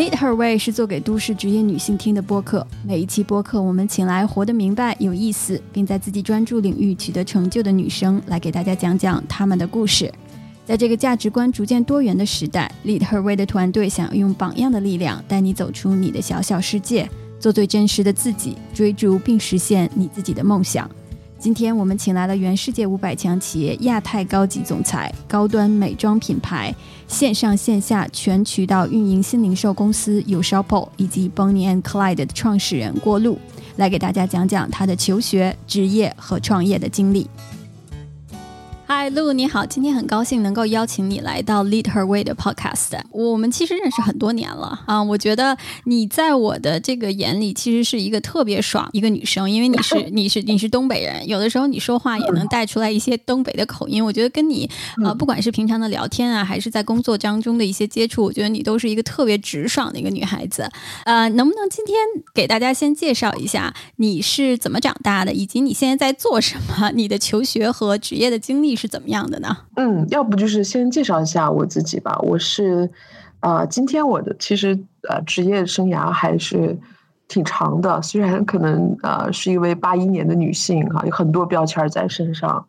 Lead Her Way 是做给都市职业女性听的播客。每一期播客，我们请来活得明白、有意思，并在自己专注领域取得成就的女生，来给大家讲讲她们的故事。在这个价值观逐渐多元的时代，Lead Her Way 的团队想要用榜样的力量，带你走出你的小小世界，做最真实的自己，追逐并实现你自己的梦想。今天我们请来了原世界五百强企业亚太高级总裁、高端美妆品牌线上线下全渠道运营新零售公司 Ushopo 以及 Bonnie and Clyde 的创始人郭璐，来给大家讲讲他的求学、职业和创业的经历。嗨，露，你好！今天很高兴能够邀请你来到 Lead Her Way 的 Podcast。我们其实认识很多年了啊，我觉得你在我的这个眼里其实是一个特别爽一个女生，因为你是 你是你是东北人，有的时候你说话也能带出来一些东北的口音。我觉得跟你啊，不管是平常的聊天啊，还是在工作当中的一些接触，我觉得你都是一个特别直爽的一个女孩子。呃，能不能今天给大家先介绍一下你是怎么长大的，以及你现在在做什么？你的求学和职业的经历？是怎么样的呢？嗯，要不就是先介绍一下我自己吧。我是，啊，今天我的其实呃职业生涯还是挺长的，虽然可能呃是一位八一年的女性哈，有很多标签在身上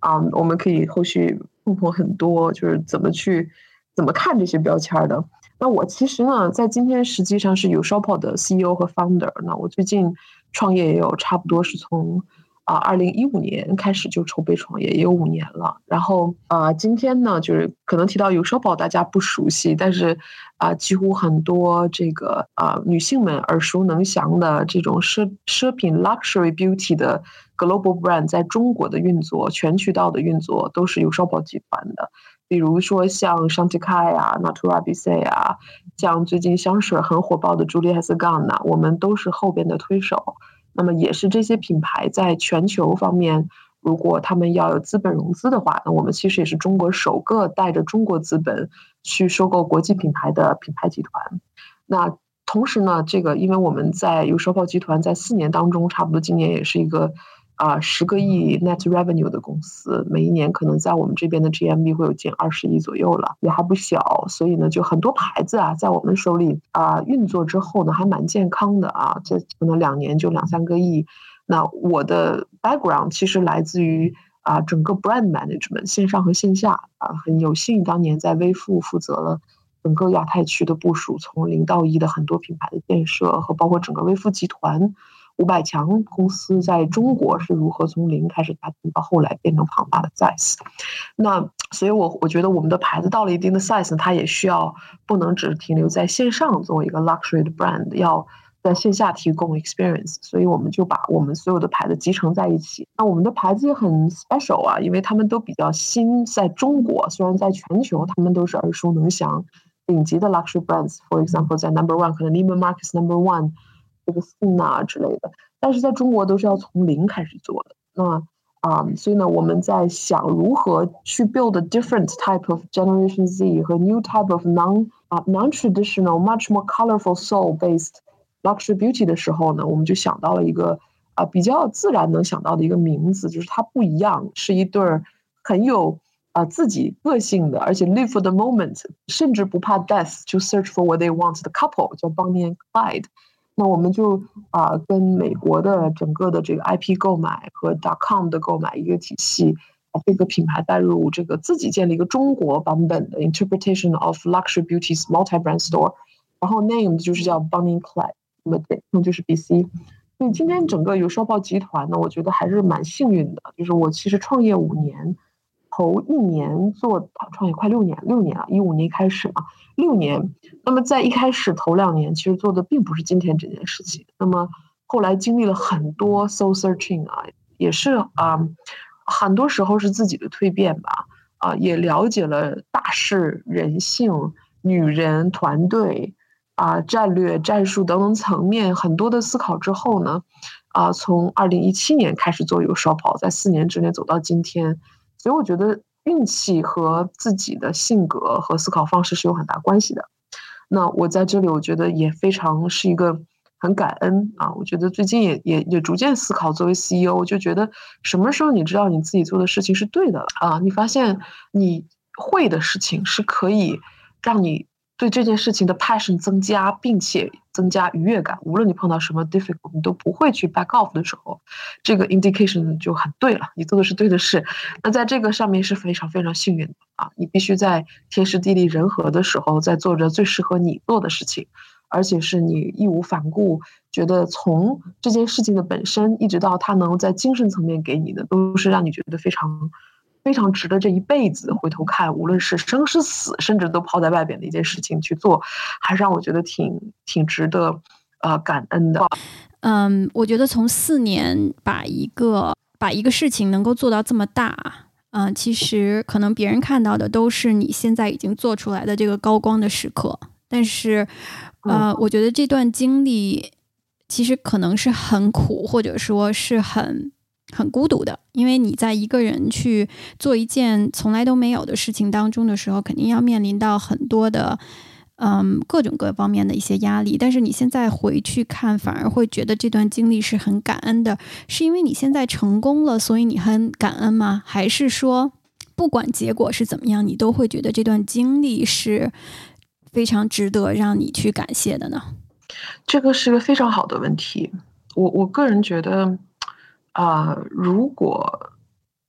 啊，我们可以后续碰碰很多，就是怎么去怎么看这些标签的。那我其实呢，在今天实际上是有 Shoppo 的 CEO 和 Founder。那我最近创业也有差不多是从。啊，二零一五年开始就筹备创业，也有五年了。然后啊，今天呢，就是可能提到有奢宝，大家不熟悉，但是啊，几乎很多这个啊女性们耳熟能详的这种奢奢品 luxury beauty 的 global brand 在中国的运作，全渠道的运作都是有奢宝集团的。比如说像 Shanti Kai 啊，Natura b i s e 啊，像最近香水很火爆的 Julie Has Gone 呐，我们都是后边的推手。那么也是这些品牌在全球方面，如果他们要有资本融资的话，那我们其实也是中国首个带着中国资本去收购国际品牌的品牌集团。那同时呢，这个因为我们在有收购集团在四年当中，差不多今年也是一个。啊，十个亿 net revenue 的公司，每一年可能在我们这边的 GMV 会有近二十亿左右了，也还不小。所以呢，就很多牌子啊，在我们手里啊运作之后呢，还蛮健康的啊。这可能两年就两三个亿。那我的 background 其实来自于啊整个 brand management 线上和线下啊，很有幸当年在微付负责了整个亚太区的部署，从零到一的很多品牌的建设和包括整个微付集团。五百强公司在中国是如何从零开始打拼到后来变成庞大的 size？那所以，我我觉得我们的牌子到了一定的 size，它也需要不能只停留在线上作为一个 luxury 的 brand，要在线下提供 experience。所以，我们就把我们所有的牌子集成在一起。那我们的牌子也很 special 啊，因为他们都比较新，在中国虽然在全球他们都是耳熟能详、顶级的 luxury brands。For example，在 Number One 可能 Neiman Marcus Number One。这个 scene 啊之类的，但是在中国都是要从零开始做的。那啊，所以呢，我们在想如何去 build a different type of Generation Z 和 new type of non 啊 non-traditional much more colorful soul-based luxury beauty 的时候呢，我们就想到了一个啊比较自然能想到的一个名字，就是它不一样，是一对儿很有啊自己个性的，而且 live for the moment，甚至不怕 death 就 search for what they want 的 couple，叫 Bonnie and Clyde。 那我们就啊，跟美国的整个的这个 IP 购买和 dot .com 的购买一个体系，把这个品牌带入这个自己建立一个中国版本的 Interpretation of Luxury Beauty's Multi-Brand Store，然后 name 就是叫 Bunny Clyde，那么对，那就是 BC。所以今天整个有烧报集团呢，我觉得还是蛮幸运的，就是我其实创业五年。头一年做创业快六年，六年了，一五年开始嘛，六年。那么在一开始头两年，其实做的并不是今天这件事情。那么后来经历了很多 soul searching 啊，也是啊，很多时候是自己的蜕变吧。啊，也了解了大事、人性、女人、团队啊、战略、战术等等层面很多的思考之后呢，啊，从二零一七年开始做有烧跑，在四年之内走到今天。所以我觉得运气和自己的性格和思考方式是有很大关系的。那我在这里，我觉得也非常是一个很感恩啊。我觉得最近也也也逐渐思考，作为 CEO，就觉得什么时候你知道你自己做的事情是对的了啊？你发现你会的事情是可以让你对这件事情的 passion 增加，并且增加愉悦感。无论你碰到什么 difficult，你都不会去 back off 的时候，这个 indication 就很对了，你做的是对的事。那在这个上面是非常非常幸运的啊！你必须在天时地利人和的时候，在做着最适合你做的事情，而且是你义无反顾，觉得从这件事情的本身，一直到它能在精神层面给你的，都是让你觉得非常。非常值得这一辈子回头看，无论是生是死，甚至都抛在外边的一件事情去做，还是让我觉得挺挺值得，呃，感恩的。嗯，我觉得从四年把一个把一个事情能够做到这么大，嗯，其实可能别人看到的都是你现在已经做出来的这个高光的时刻，但是，呃，我觉得这段经历其实可能是很苦，或者说是很。很孤独的，因为你在一个人去做一件从来都没有的事情当中的时候，肯定要面临到很多的，嗯，各种各方面的一些压力。但是你现在回去看，反而会觉得这段经历是很感恩的，是因为你现在成功了，所以你很感恩吗？还是说，不管结果是怎么样，你都会觉得这段经历是非常值得让你去感谢的呢？这个是个非常好的问题。我我个人觉得。啊，如果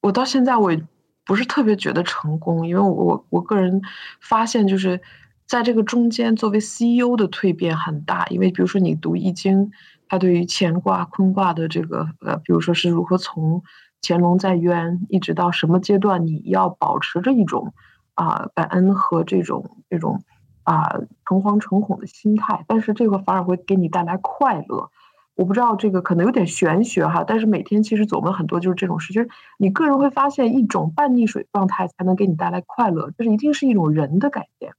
我到现在我也不是特别觉得成功，因为我我个人发现就是在这个中间，作为 CEO 的蜕变很大。因为比如说你读易经，它对于乾卦、坤卦的这个呃，比如说是如何从乾隆在渊一直到什么阶段，你要保持着一种啊感恩和这种这种啊诚惶诚恐的心态，但是这个反而会给你带来快乐。我不知道这个可能有点玄学哈，但是每天其实琢磨很多就是这种事，就是你个人会发现一种半溺水状态才能给你带来快乐，这是一定是一种人的改变。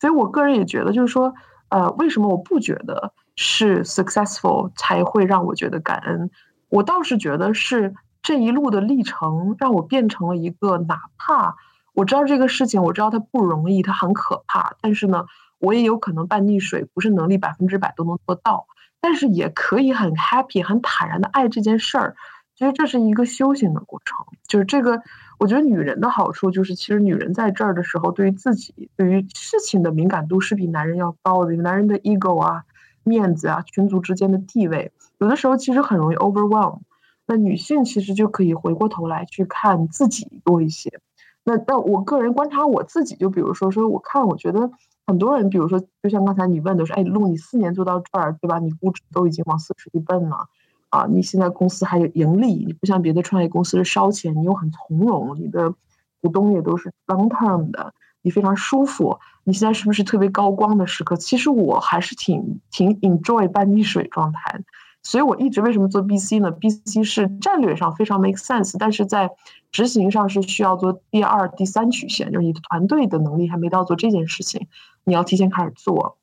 所以我个人也觉得，就是说，呃，为什么我不觉得是 successful 才会让我觉得感恩？我倒是觉得是这一路的历程让我变成了一个，哪怕我知道这个事情，我知道它不容易，它很可怕，但是呢，我也有可能半溺水，不是能力百分之百都能做到。但是也可以很 happy、很坦然的爱这件事儿，其实这是一个修行的过程。就是这个，我觉得女人的好处就是，其实女人在这儿的时候，对于自己、对于事情的敏感度是比男人要高的。男人的 ego 啊、面子啊、群族之间的地位，有的时候其实很容易 overwhelm。那女性其实就可以回过头来去看自己多一些。那那我个人观察我自己，就比如说，说我看，我觉得。很多人，比如说，就像刚才你问的说，哎，陆，你四年做到这儿，对吧？你估值都已经往四十亿奔了，啊，你现在公司还有盈利，你不像别的创业公司是烧钱，你又很从容，你的股东也都是 long term 的，你非常舒服。你现在是不是特别高光的时刻？其实我还是挺挺 enjoy 半溺水状态。所以我一直为什么做 BC 呢？BC 是战略上非常 make sense，但是在执行上是需要做第二、第三曲线，就是你的团队的能力还没到做这件事情。你要提前开始做，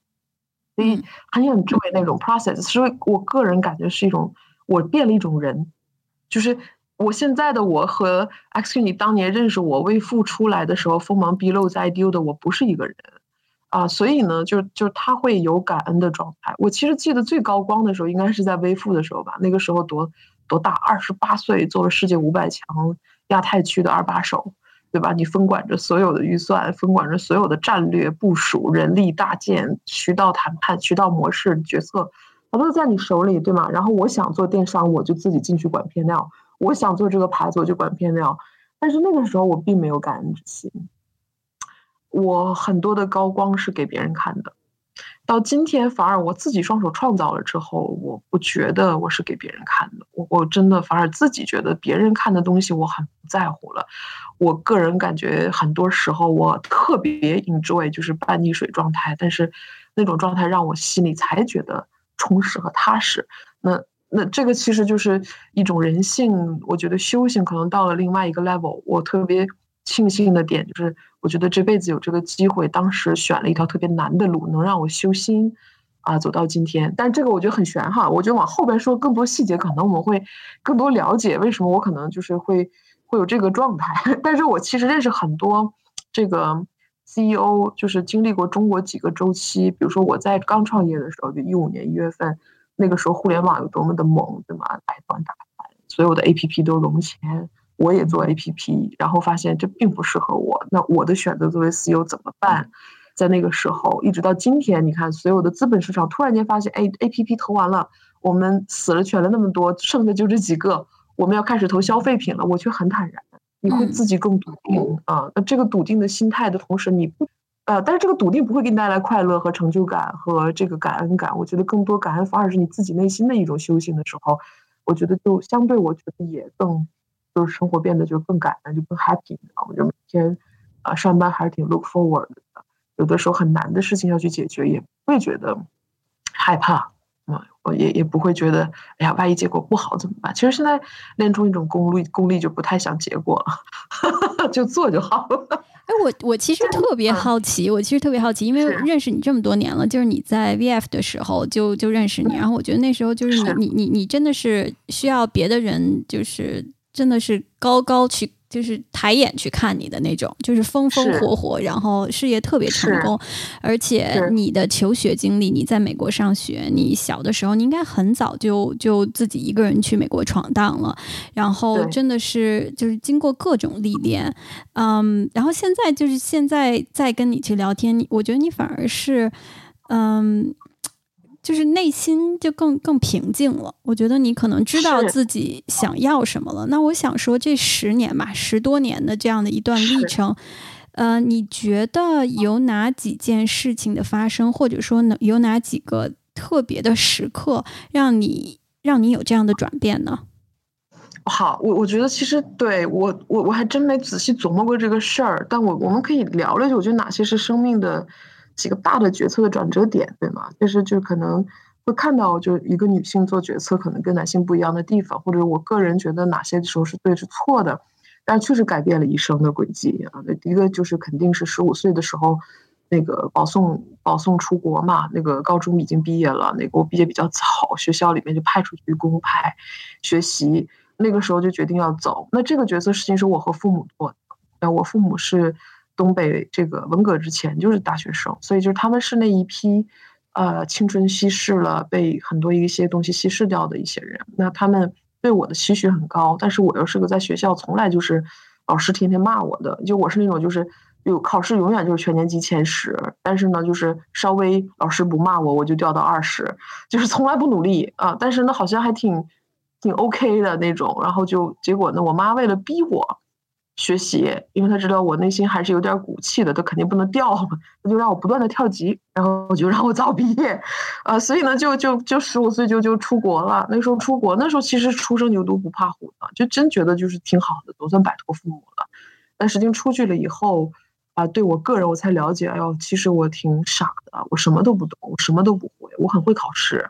所以很有智慧那种 process。所以我个人感觉是一种，我变了一种人，就是我现在的我和 X 你当年认识我未付出来的时候锋芒毕露在 I do 的我不是一个人啊。所以呢，就就他会有感恩的状态。我其实记得最高光的时候，应该是在微付的时候吧。那个时候多多大？二十八岁，做了世界五百强亚太区的二把手。对吧？你分管着所有的预算，分管着所有的战略部署、人力搭建、渠道谈判、渠道模式决策，它都在你手里，对吗？然后我想做电商，我就自己进去管片料；我想做这个牌子，我就管片料。但是那个时候我并没有感恩之心，我很多的高光是给别人看的。到今天，反而我自己双手创造了之后，我不觉得我是给别人看的。我我真的反而自己觉得别人看的东西我很不在乎了。我个人感觉很多时候我特别 enjoy 就是半溺水状态，但是那种状态让我心里才觉得充实和踏实。那那这个其实就是一种人性，我觉得修行可能到了另外一个 level。我特别。庆幸的点就是，我觉得这辈子有这个机会，当时选了一条特别难的路，能让我修心，啊，走到今天。但这个我觉得很玄哈，我觉得往后边说更多细节，可能我们会更多了解为什么我可能就是会会有这个状态。但是我其实认识很多这个 CEO，就是经历过中国几个周期，比如说我在刚创业的时候，就一五年一月份，那个时候互联网有多么的猛，对吗？百团大盘，所有的 APP 都融钱。我也做 A P P，然后发现这并不适合我。那我的选择作为 C E O 怎么办？在那个时候，一直到今天，你看所有的资本市场突然间发现，哎，A P P 投完了，我们死了全了那么多，剩的就这几个，我们要开始投消费品了，我却很坦然，你会自己更笃定啊。那这个笃定的心态的同时，你不，呃，但是这个笃定不会给你带来快乐和成就感和这个感恩感。我觉得更多感恩反而是你自己内心的一种修行的时候，我觉得就相对，我觉得也更。就是生活变得就更感恩，就更 happy，我就每天啊上班还是挺 look forward 的。有的时候很难的事情要去解决，也不会觉得害怕嗯，我也也不会觉得哎呀，万一结果不好怎么办？其实现在练出一种功力，功力就不太想结果了，就做就好了。哎，我我其实特别好奇，我其实特别好奇，因为认识你这么多年了，就是你在 VF 的时候就就认识你，然后我觉得那时候就是你你你你真的是需要别的人就是。真的是高高去，就是抬眼去看你的那种，就是风风火火，然后事业特别成功，而且你的求学经历，你在美国上学，你小的时候你应该很早就就自己一个人去美国闯荡了，然后真的是就是经过各种历练，嗯，然后现在就是现在再跟你去聊天，你我觉得你反而是，嗯。就是内心就更更平静了。我觉得你可能知道自己想要什么了。那我想说，这十年吧，十多年的这样的一段历程，呃，你觉得有哪几件事情的发生，或者说呢，有哪几个特别的时刻，让你让你有这样的转变呢？好，我我觉得其实对我我我还真没仔细琢磨过这个事儿，但我我们可以聊聊，我觉得哪些是生命的。几个大的决策的转折点，对吗？就是就可能会看到，就一个女性做决策可能跟男性不一样的地方，或者我个人觉得哪些时候是对是错的，但确实改变了一生的轨迹啊。那一个就是肯定是十五岁的时候，那个保送保送出国嘛，那个高中已经毕业了，那个我毕业比较早，学校里面就派出去公派学习，那个时候就决定要走。那这个决策事情是我和父母做的，那我父母是。东北这个文革之前就是大学生，所以就是他们是那一批，呃，青春稀释了，被很多一些东西稀释掉的一些人。那他们对我的期许很高，但是我又是个在学校从来就是老师天天骂我的，就我是那种就是有考试永远就是全年级前十，但是呢就是稍微老师不骂我我就掉到二十，就是从来不努力啊。但是呢好像还挺挺 OK 的那种，然后就结果呢我妈为了逼我。学习，因为他知道我内心还是有点骨气的，他肯定不能掉嘛，他就让我不断的跳级，然后我就让我早毕业，呃，所以呢，就就就十五岁就就出国了。那时候出国，那时候其实初生牛犊不怕虎的，就真觉得就是挺好的，总算摆脱父母了。但实际上出去了以后，啊，对我个人我才了解，哎呦，其实我挺傻的，我什么都不懂，我什么都不会，我很会考试，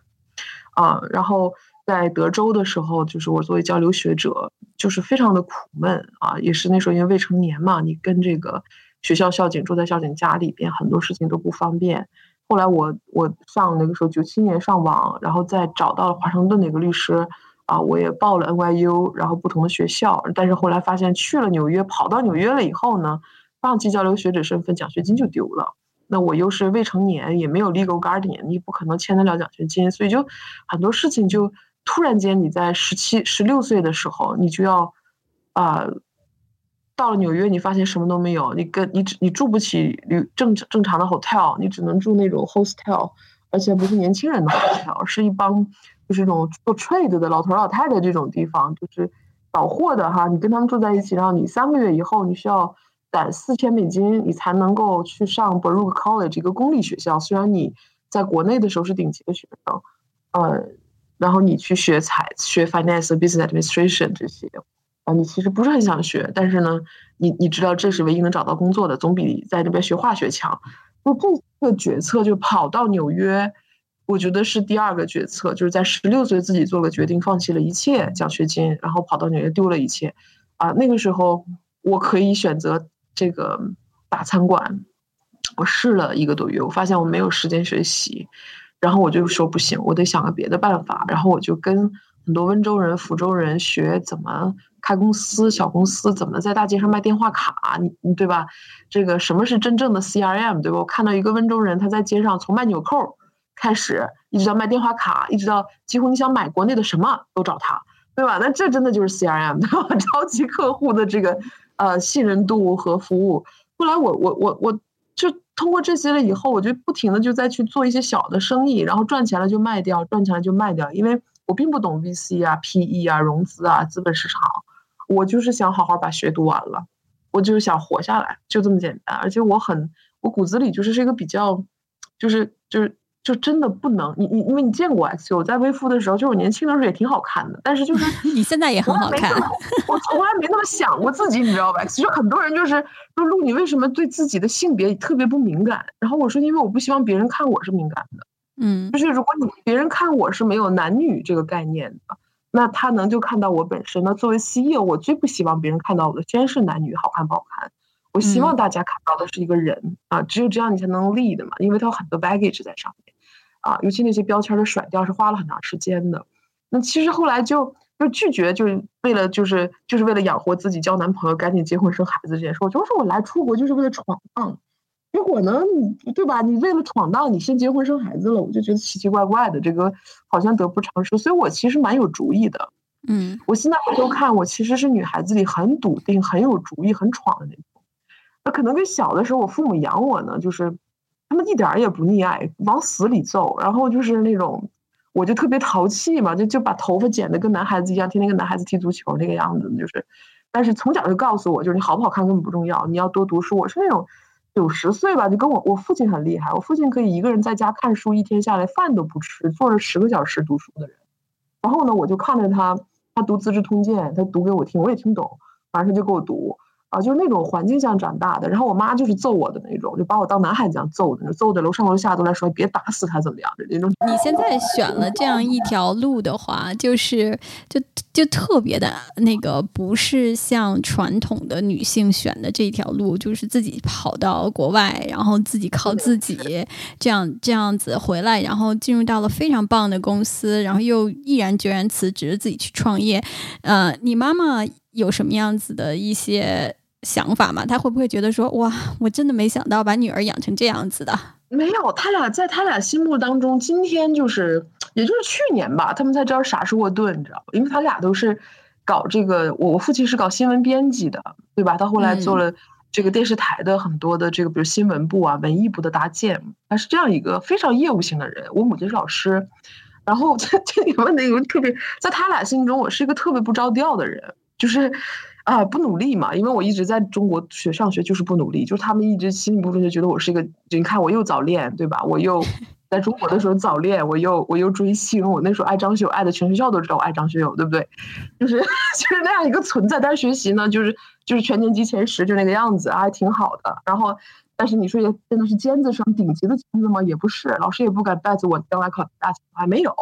啊，然后。在德州的时候，就是我作为交流学者，就是非常的苦闷啊，也是那时候因为未成年嘛，你跟这个学校校警住在校警家里边，很多事情都不方便。后来我我上那个时候九七年上网，然后再找到了华盛顿的一个律师啊，我也报了 NYU，然后不同的学校，但是后来发现去了纽约，跑到纽约了以后呢，放弃交流学者身份，奖学金就丢了。那我又是未成年，也没有 legal guardian，你不可能签得了奖学金，所以就很多事情就。突然间，你在十七、十六岁的时候，你就要，啊，到了纽约，你发现什么都没有，你跟你只你住不起旅正正常的 hotel，你只能住那种 hostel，而且不是年轻人的 hotel，是一帮就是那种做 trade 的老头老太太这种地方，就是倒货的哈。你跟他们住在一起，然后你三个月以后，你需要攒四千美金，你才能够去上 Baruch College 一个公立学校。虽然你在国内的时候是顶级的学生，呃。然后你去学财、学 finance、business administration 这些，啊，你其实不是很想学，但是呢，你你知道这是唯一能找到工作的，总比在那边学化学强。就这个决策，就跑到纽约，我觉得是第二个决策，就是在十六岁自己做了决定，放弃了一切奖学金，然后跑到纽约丢了一切。啊，那个时候我可以选择这个大餐馆，我试了一个多月，我发现我没有时间学习。然后我就说不行，我得想个别的办法。然后我就跟很多温州人、福州人学怎么开公司、小公司，怎么在大街上卖电话卡，你对吧？这个什么是真正的 CRM，对吧？我看到一个温州人，他在街上从卖纽扣开始，一直到卖电话卡，一直到几乎你想买国内的什么都找他，对吧？那这真的就是 CRM，对吧？超级客户的这个呃信任度和服务。后来我我我我通过这些了以后，我就不停的就再去做一些小的生意，然后赚钱了就卖掉，赚钱了就卖掉，因为我并不懂 VC 啊、PE 啊、融资啊、资本市场，我就是想好好把学读完了，我就是想活下来，就这么简单。而且我很，我骨子里就是是一个比较，就是就是。就真的不能，你你因为你见过 X，我在微付的时候，就是我年轻的时候也挺好看的，但是就是 你现在也很好看，我从来没那么想过自己，你知道吧？其实很多人就是说露，你为什么对自己的性别特别不敏感？然后我说，因为我不希望别人看我是敏感的，嗯，就是如果你别人看我是没有男女这个概念的，那他能就看到我本身。那作为 CEO，我最不希望别人看到我的先是男女好看不好看，我希望大家看到的是一个人啊，只有这样你才能 lead 嘛，因为他有很多 baggage 在上面。啊，尤其那些标签的甩掉是花了很长时间的。那其实后来就就拒绝，就是为了就是就是为了养活自己，交男朋友，赶紧结婚生孩子这件事。我就说我来出国就是为了闯荡，结果呢，对吧？你为了闯荡，你先结婚生孩子了，我就觉得奇奇怪怪的，这个好像得不偿失。所以我其实蛮有主意的。嗯，我现在回头看，我其实是女孩子里很笃定、很有主意、很闯的那种。那可能跟小的时候我父母养我呢，就是。他们一点儿也不溺爱，往死里揍，然后就是那种，我就特别淘气嘛，就就把头发剪得跟男孩子一样，天天跟男孩子踢足球那个样子，就是，但是从小就告诉我，就是你好不好看根本不重要，你要多读书。我是那种九十岁吧，就跟我我父亲很厉害，我父亲可以一个人在家看书，一天下来饭都不吃，坐着十个小时读书的人。然后呢，我就看着他，他读《资治通鉴》，他读给我听，我也听不懂，反正他就给我读。啊，就是那种环境下长大的，然后我妈就是揍我的那种，就把我当男孩子一样揍的，揍的楼上楼下都来说别打死他怎么样的那种。你现在选了这样一条路的话，就是就就特别的那个，不是像传统的女性选的这条路，就是自己跑到国外，然后自己靠自己这样这样子回来，然后进入到了非常棒的公司，然后又毅然决然辞职自己去创业。呃，你妈妈有什么样子的一些？想法嘛，他会不会觉得说哇，我真的没想到把女儿养成这样子的？没有，他俩在他俩心目当中，今天就是，也就是去年吧，他们才知道啥是沃顿，你知道吧？因为他俩都是搞这个，我我父亲是搞新闻编辑的，对吧？他后来做了这个电视台的很多的这个，比如新闻部啊、文艺部的搭建，他是这样一个非常业务性的人。我母亲是老师，然后这这里面那个特别，在他俩心中，我是一个特别不着调的人，就是。啊，不努力嘛，因为我一直在中国学上学，就是不努力，就是他们一直心里部分就觉得我是一个，你看我又早恋，对吧？我又 在中国的时候早恋，我又我又追星，我那时候爱张学友，爱的全学校都知道我爱张学友，对不对？就是 就是那样一个存在，但是学习呢，就是就是全年级前十就那个样子，还挺好的。然后，但是你说也真的是尖子生顶级的尖子吗？也不是，老师也不敢带着我将来考大学，还，没有。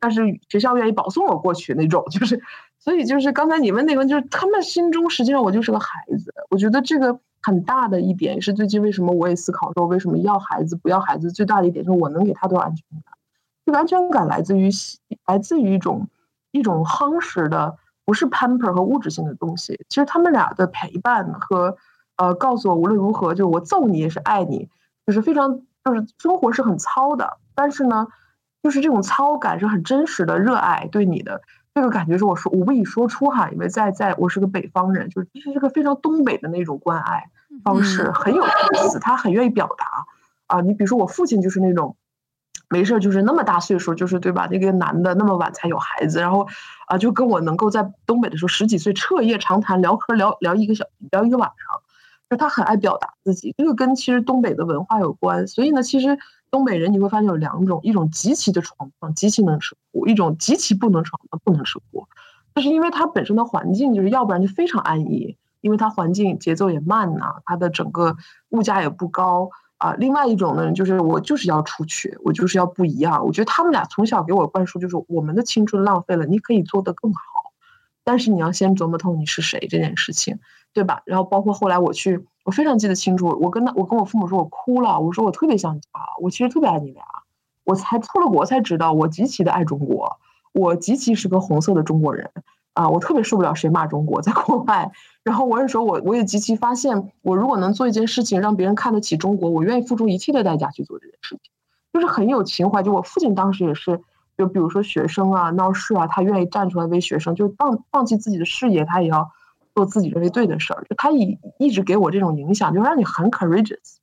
但是学校愿意保送我过去那种，就是。所以就是刚才你问那个，就是他们心中实际上我就是个孩子。我觉得这个很大的一点是最近为什么我也思考说为什么要孩子不要孩子，最大的一点就是我能给他多少安全感。这个安全感来自于来自于一种一种夯实的，不是 pamper 和物质性的东西。其实他们俩的陪伴和呃告诉我无论如何，就是我揍你也是爱你，就是非常就是生活是很糙的，但是呢，就是这种糙感是很真实的热爱对你的。这个感觉是我说我不以说出哈，因为在在我是个北方人，就是这是个非常东北的那种关爱方式，很有意思，他很愿意表达啊。你比如说我父亲就是那种，没事就是那么大岁数，就是对吧？那个男的那么晚才有孩子，然后啊就跟我能够在东北的时候十几岁彻夜长谈聊嗑聊聊一个小聊一个晚上，就他很爱表达自己，这个跟其实东北的文化有关，所以呢，其实。东北人你会发现有两种，一种极其的闯荡，极其能吃苦；一种极其不能闯荡，不能吃苦。就是因为它本身的环境，就是要不然就非常安逸，因为它环境节奏也慢呐，它的整个物价也不高啊。另外一种呢，就是我就是要出去，我就是要不一样。我觉得他们俩从小给我灌输，就是我们的青春浪费了，你可以做得更好，但是你要先琢磨透你是谁这件事情，对吧？然后包括后来我去。我非常记得清楚，我跟他，我跟我父母说，我哭了。我说我特别想家，我其实特别爱你俩。我才出了国才知道，我极其的爱中国，我极其是个红色的中国人啊！我特别受不了谁骂中国，在国外。然后我也说，我我也极其发现，我如果能做一件事情让别人看得起中国，我愿意付出一切的代价去做这件事情，就是很有情怀。就我父亲当时也是，就比如说学生啊闹事啊，他愿意站出来为学生，就放放弃自己的事业，他也要。做自己认为对的事儿，就他一一直给我这种影响，就让你很 courageous。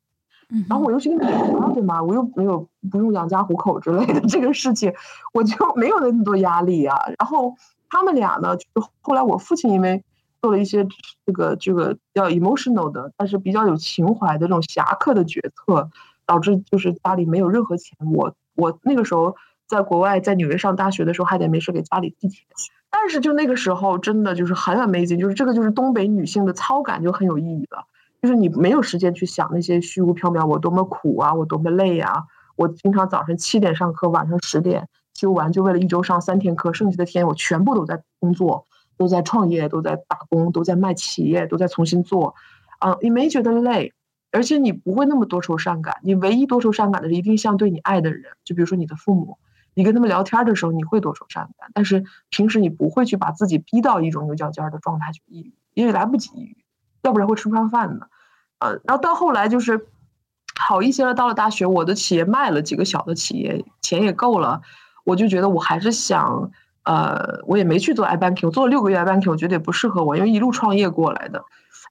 然后我又是个女的，对吗？我又没有不用养家糊口之类的这个事情，我就没有那么多压力啊。然后他们俩呢，就是后来我父亲因为做了一些这个这个比较 emotional 的，但是比较有情怀的这种侠客的决策，导致就是家里没有任何钱。我我那个时候在国外在纽约上大学的时候，还得没事给家里寄钱。但是就那个时候，真的就是很 amazing，就是这个就是东北女性的操感就很有意义了。就是你没有时间去想那些虚无缥缈，我多么苦啊，我多么累啊！我经常早上七点上课，晚上十点修完，就为了一周上三天课，剩下的天我全部都在工作，都在创业，都在打工，都在卖企业，都在重新做。啊，你没觉得累，而且你不会那么多愁善感。你唯一多愁善感的是一定像对你爱的人，就比如说你的父母，你跟他们聊天的时候你会多愁善感，但是平时你不会去把自己逼到一种牛角尖的状态去抑郁，因为来不及抑郁。要不然会吃不上饭的，呃，然后到后来就是好一些了。到了大学，我的企业卖了几个小的企业，钱也够了，我就觉得我还是想，呃，我也没去做 i banking，我做了六个月 i banking，我觉得也不适合我，因为一路创业过来的。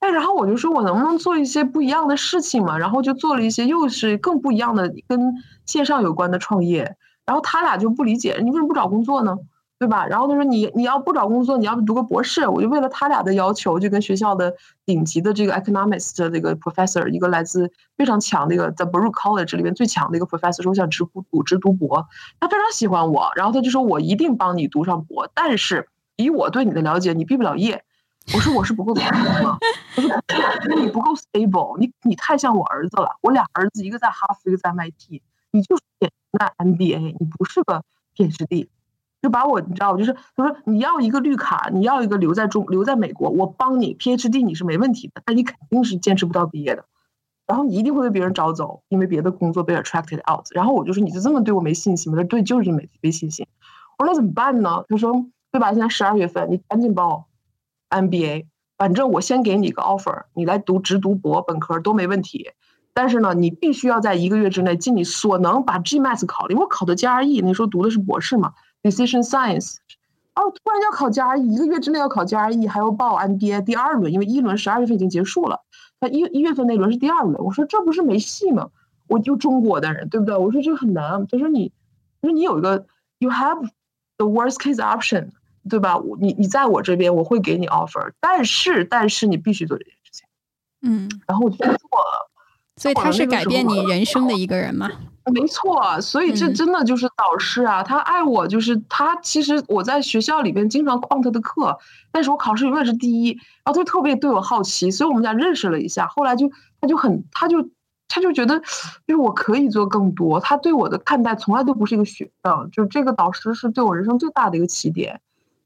哎，然后我就说我能不能做一些不一样的事情嘛？然后就做了一些又是更不一样的跟线上有关的创业。然后他俩就不理解，你为什么不找工作呢？对吧？然后他说你你要不找工作，你要不读个博士？我就为了他俩的要求，就跟学校的顶级的这个 economics 的这个 professor，一个来自非常强的一个在 Baruch College 里面最强的一个 professor 说，我想直读直读博。他非常喜欢我，然后他就说我一定帮你读上博，但是以我对你的了解，你毕不了业。我说我是不够聪明吗？我说你不够 stable，你你太像我儿子了。我俩儿子一个在哈佛，一个在 MIT，你就是典型的 MBA，你不是个 PhD。就把我，你知道，就是他说你要一个绿卡，你要一个留在中留在美国，我帮你 PhD 你是没问题的，但你肯定是坚持不到毕业的，然后你一定会被别人招走，因为别的工作被 attracted out。然后我就说你就这么对我没信心吗？他说对，就是没没信心。我说那怎么办呢？他说对吧？现在十二月份，你赶紧报 MBA，反正我先给你个 offer，你来读直读博本科都没问题。但是呢，你必须要在一个月之内尽你所能把 GMAT 考了，因为我考的 GRE，那时候读的是博士嘛。Decision Science，哦，突然要考 GRE，一个月之内要考 GRE，还要报 MBA 第二轮，因为一轮十二月份已经结束了，他一一月份那轮是第二轮。我说这不是没戏吗？我就中国的人，对不对？我说这个很难。他说你，他说你有一个，You have the worst case option，对吧？我你你在我这边，我会给你 offer，但是但是你必须做这件事情。嗯，然后我就做了。所以他是改变你人生的一个人吗？没错，所以这真的就是导师啊！他爱我，就是他。其实我在学校里边经常旷他的课，但是我考试永远是第一。然后他就特别对我好奇，所以我们俩认识了一下。后来就他就很，他就他就觉得，就是我可以做更多。他对我的看待从来都不是一个学生，就这个导师是对我人生最大的一个起点。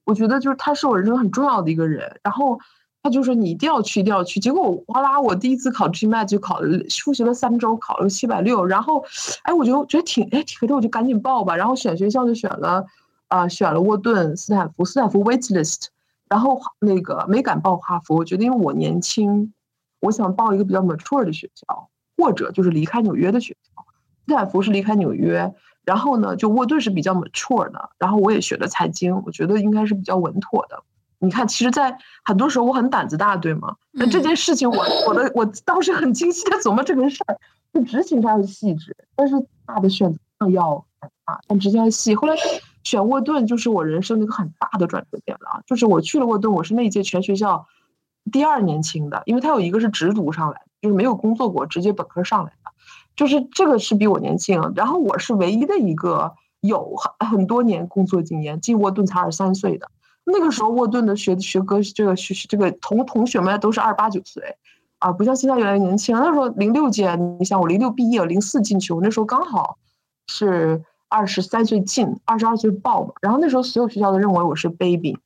我觉得就是他是我人生很重要的一个人。然后。他就说你一定要去，一定要去。结果我哗啦，我第一次考 GMAT 就考了，复习了三周，考了七百六。然后，哎，我就觉得挺哎，挺得我就赶紧报吧。然后选学校就选了，啊，选了沃顿、斯坦福、斯坦福 waitlist。然后那个没敢报哈佛，我觉得因为我年轻，我想报一个比较 mature 的学校，或者就是离开纽约的学校。斯坦福是离开纽约，然后呢，就沃顿是比较 mature 的。然后我也学了财经，我觉得应该是比较稳妥的。你看，其实，在很多时候我很胆子大，对吗？那这件事情，我我的我当时很清晰的琢磨这个事儿，就执行上的细致，但是大的选择上要很大，但执行细。后来选沃顿就是我人生的一个很大的转折点了，就是我去了沃顿，我是那一届全学校第二年轻的，因为他有一个是直读上来，就是没有工作过，直接本科上来的，就是这个是比我年轻。然后我是唯一的一个有很很多年工作经验进沃顿才二十三岁的。那个时候，沃顿的学学哥，这个学这个同同学们都是二八九岁，啊，不像现在越来越年轻。那时候零六届，你想我零六毕业，零四进去，我那时候刚好是二十三岁进，二十二岁报嘛。然后那时候所有学校都认为我是 baby，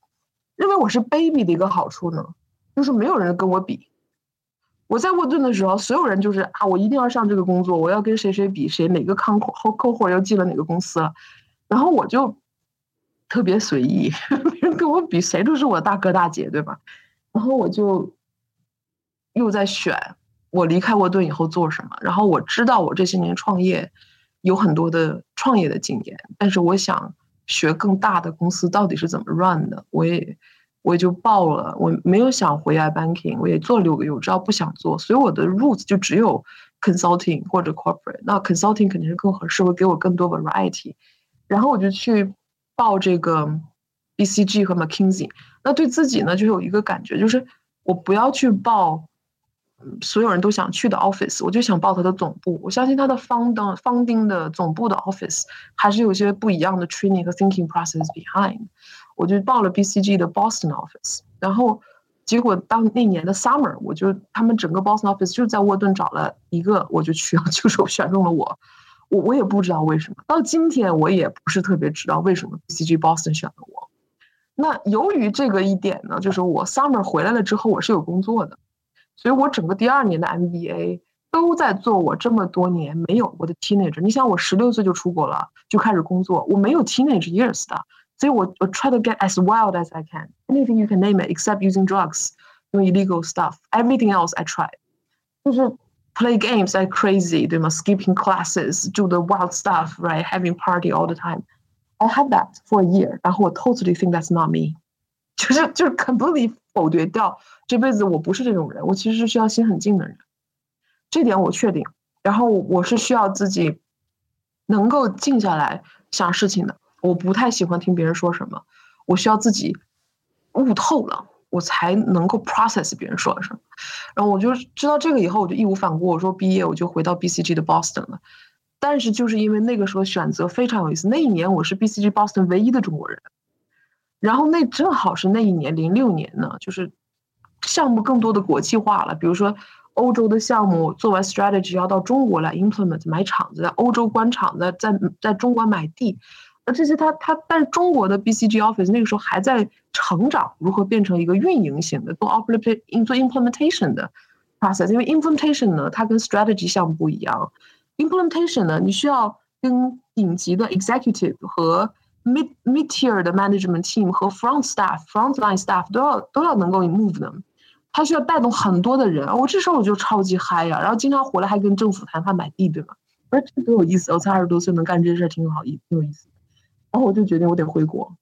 认为我是 baby 的一个好处呢，就是没有人跟我比。我在沃顿的时候，所有人就是啊，我一定要上这个工作，我要跟谁谁比，谁哪个康后客户又进了哪个公司了，然后我就。特别随意，跟我比，谁都是我大哥大姐，对吧？然后我就又在选，我离开沃顿以后做什么。然后我知道我这些年创业有很多的创业的经验，但是我想学更大的公司到底是怎么 run 的，我也我也就报了。我没有想回 i banking，我也做了六个月，我知道不想做，所以我的 roots 就只有 consulting 或者 corporate。那 consulting 肯定是更合适，会给我更多 variety。然后我就去报这个 BCG 和 McKinsey。那对自己呢，就有一个感觉，就是我不要去报所有人都想去的 office，我就想报它的总部。我相信它的 found founding 的总部的 office 还是有些不一样的 training 和 thinking process behind。我就报了 BCG 的 Boston office，然后结果当那年的 summer，我就他们整个 Boston office 就在沃顿找了一个，我就去了，就是选中了我。我我也不知道为什么，到今天我也不是特别知道为什么 BCG Boston 选了我。那由于这个一点呢，就是我 summer 回来了之后，我是有工作的，所以我整个第二年的 MBA 都在做我这么多年没有过的 teenager。你想，我十六岁就出国了，就开始工作，我没有 teenage years 的，所以我我 try to get as wild as I can，anything you can name it except using drugs, doing illegal stuff, everything else I try，就是 play games like crazy，对吗？skipping classes，do the wild stuff，right？having party all the time。 I had that for a year，然后我 totally think that's not me，就是就是 completely 否决掉这辈子我不是这种人，我其实是需要心很静的人，这点我确定。然后我是需要自己能够静下来想事情的，我不太喜欢听别人说什么，我需要自己悟透了，我才能够 process 别人说了什么。然后我就知道这个以后，我就义无反顾，我说毕业我就回到 BCG 的 Boston 了。但是就是因为那个时候选择非常有意思，那一年我是 BCG Boston 唯一的中国人，然后那正好是那一年零六年呢，就是项目更多的国际化了，比如说欧洲的项目做完 strategy 要到中国来 implement 买厂子，在欧洲关厂子，在在中国买地，那这些他他但是中国的 BCG office 那个时候还在成长，如何变成一个运营型的做 operation 做 implementation 的 process，因为 implementation 呢它跟 strategy 项目不一样。Implementation 呢，你需要跟顶级的 executive 和 mid mid tier 的 management team 和 front staff front line staff 都要都要能够 move 的，他需要带动很多的人。我这时候我就超级嗨呀，然后经常回来还跟政府谈判买地，对吗？我说这多有意思！我才二十多岁能干这事儿，挺好意，挺有意思。然后我就决定我得回国。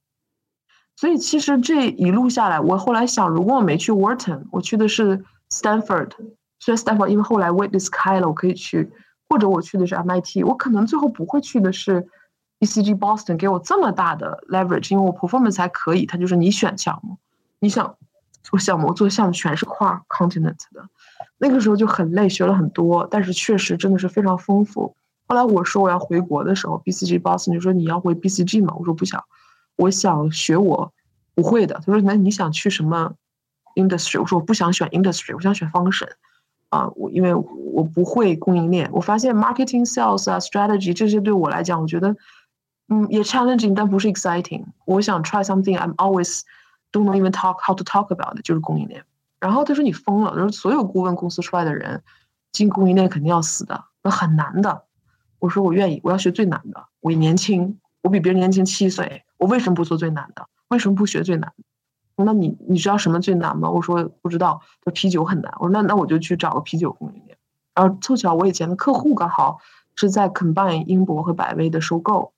所以其实这一路下来，我后来想，如果我没去 Wharton，我去的是 Stanford，虽然 Stanford 因为后来 Waitlist 开了，我可以去。或者我去的是 MIT，我可能最后不会去的是 BCG Boston，给我这么大的 leverage，因为我 performance 还可以。他就是你选项目，你想做项目，做项目全是跨 continent 的，那个时候就很累，学了很多，但是确实真的是非常丰富。后来我说我要回国的时候，BCG Boston 就说你要回 BCG 嘛，我说不想，我想学我不会的。他说那你想去什么 industry？我说我不想选 industry，我想选 function。啊，我因为我不会供应链，我发现 marketing sales 啊 strategy 这些对我来讲，我觉得嗯也 challenging，但不是 exciting。我想 try something I'm always don't even talk how to talk about 的就是供应链。然后他说你疯了，他说所有顾问公司出来的人进供应链肯定要死的，那很难的。我说我愿意，我要学最难的。我年轻，我比别人年轻七岁，我为什么不做最难的？为什么不学最难？那你你知道什么最难吗？我说不知道，就啤酒很难。我说那那我就去找个啤酒供应链。然后凑巧我以前的客户刚好是在 Combine 英博和百威的收购，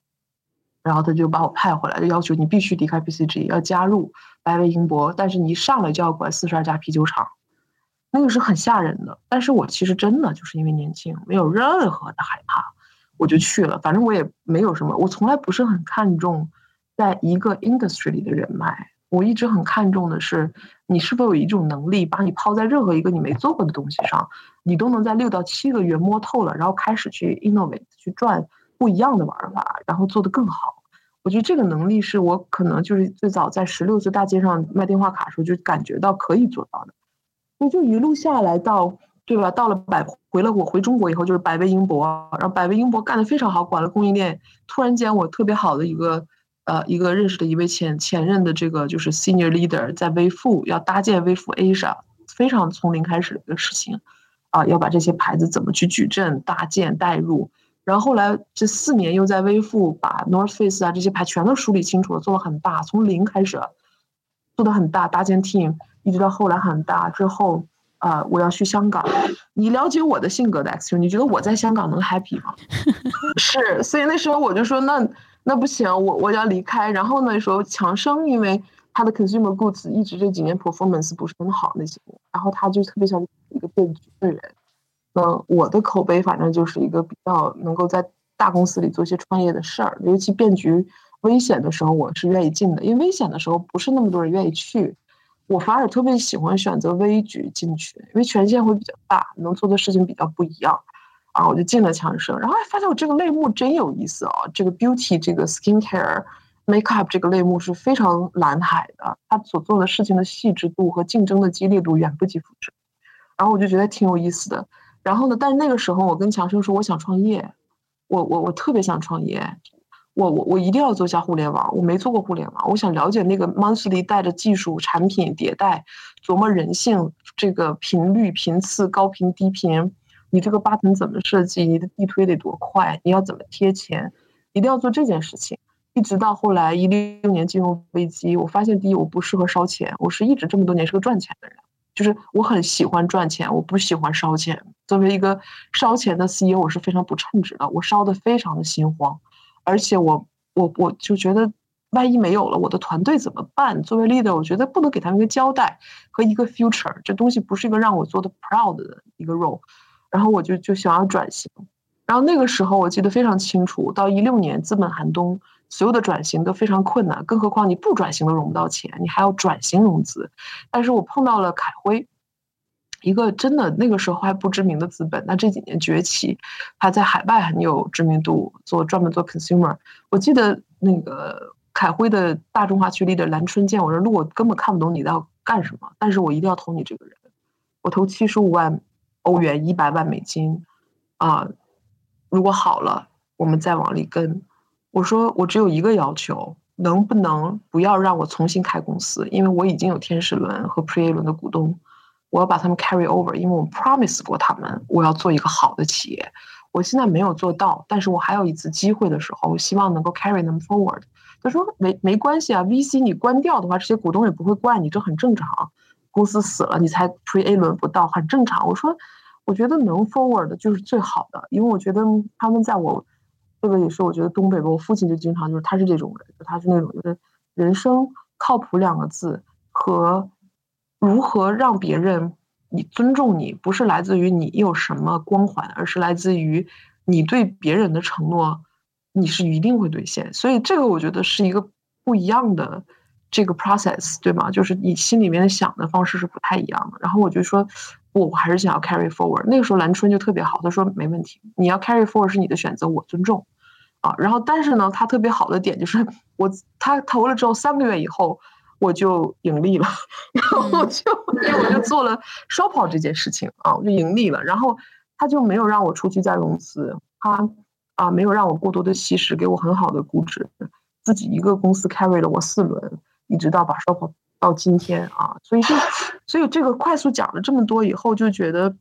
然后他就把我派回来，就要求你必须离开 BCG，要加入百威英博，但是你一上来就要管四十二家啤酒厂，那个是很吓人的。但是我其实真的就是因为年轻，没有任何的害怕，我就去了。反正我也没有什么，我从来不是很看重在一个 industry 里的人脉。我一直很看重的是，你是否有一种能力，把你抛在任何一个你没做过的东西上，你都能在六到七个月摸透了，然后开始去 innovate，去转不一样的玩法，然后做得更好。我觉得这个能力是我可能就是最早在十六岁大街上卖电话卡时候就感觉到可以做到的。我就一路下来到，对吧？到了百回了我回中国以后就是百威英博，然后百威英博干得非常好，管了供应链。突然间我特别好的一个。呃，一个认识的一位前前任的这个就是 senior leader，在微付要搭建微付 Asia，非常从零开始的一个事情，啊，要把这些牌子怎么去矩阵搭建带入，然后后来这四年又在微付把 North Face 啊这些牌全都梳理清楚了，做了很大，从零开始做的很大，搭建 team，一直到后来很大之后，啊，我要去香港，你了解我的性格的 X，你觉得我在香港能 happy 吗？是，所以那时候我就说那。那不行，我我要离开。然后呢，说强生，因为他的 consumer goods 一直这几年 performance 不是很好那些，然后他就特别想一个变局的人，嗯，我的口碑反正就是一个比较能够在大公司里做一些创业的事儿，尤其变局危险的时候，我是愿意进的，因为危险的时候不是那么多人愿意去，我反而特别喜欢选择危局进去，因为权限会比较大，能做的事情比较不一样。啊，我就进了强生，然后发现我这个类目真有意思啊！这个 beauty 这个 skin care makeup 这个类目是非常蓝海的，它所做的事情的细致度和竞争的激烈度远不及复制。然后我就觉得挺有意思的。然后呢，但是那个时候我跟强生说，我想创业，我我我特别想创业，我我我一定要做下互联网，我没做过互联网，我想了解那个 monthly 带着技术产品迭代，琢磨人性，这个频率频次高频低频。你这个 button 怎么设计？你的地推得多快？你要怎么贴钱？一定要做这件事情。一直到后来一六年金融危机，我发现第一我不适合烧钱，我是一直这么多年是个赚钱的人，就是我很喜欢赚钱，我不喜欢烧钱。作为一个烧钱的 CEO，我是非常不称职的，我烧的非常的心慌，而且我我我就觉得万一没有了我的团队怎么办？作为 leader，我觉得不能给他们一个交代和一个 future，这东西不是一个让我做的 proud 的一个 role。然后我就就想要转型，然后那个时候我记得非常清楚，到一六年资本寒冬，所有的转型都非常困难，更何况你不转型都融不到钱，你还要转型融资。但是我碰到了凯辉，一个真的那个时候还不知名的资本，那这几年崛起，他在海外很有知名度，做专门做 consumer。我记得那个凯辉的大中华区里的蓝春见我说，路我根本看不懂你要干什么，但是我一定要投你这个人，我投七十五万。欧元一百万美金，啊，如果好了，我们再往里跟。我说我只有一个要求，能不能不要让我重新开公司？因为我已经有天使轮和 Pre A 轮的股东，我要把他们 carry over，因为我 promise 过他们，我要做一个好的企业。我现在没有做到，但是我还有一次机会的时候，我希望能够 carry them forward。他说没没关系啊，VC 你关掉的话，这些股东也不会怪你，这很正常。公司死了，你才 Pre A 轮不到，很正常。我说。我觉得能 forward 就是最好的，因为我觉得他们在我这个也是，我觉得东北吧，我父亲就经常就是他是这种人，他是那种就是人生靠谱两个字和如何让别人你尊重你，不是来自于你有什么光环，而是来自于你对别人的承诺，你是一定会兑现。所以这个我觉得是一个不一样的这个 process，对吗？就是你心里面想的方式是不太一样的。然后我就说。我还是想要 carry forward。那个时候蓝春就特别好，他说没问题，你要 carry forward 是你的选择，我尊重啊。然后但是呢，他特别好的点就是我他投了之后三个月以后我就盈利了，然后就我就做了烧跑这件事情啊，我就盈利了。然后他就没有让我出去再融资，他啊没有让我过多的吸食，给我很好的估值，自己一个公司 carry 了我四轮，一直到把烧跑。到今天啊，所以就，所以这个快速讲了这么多以后，就觉得，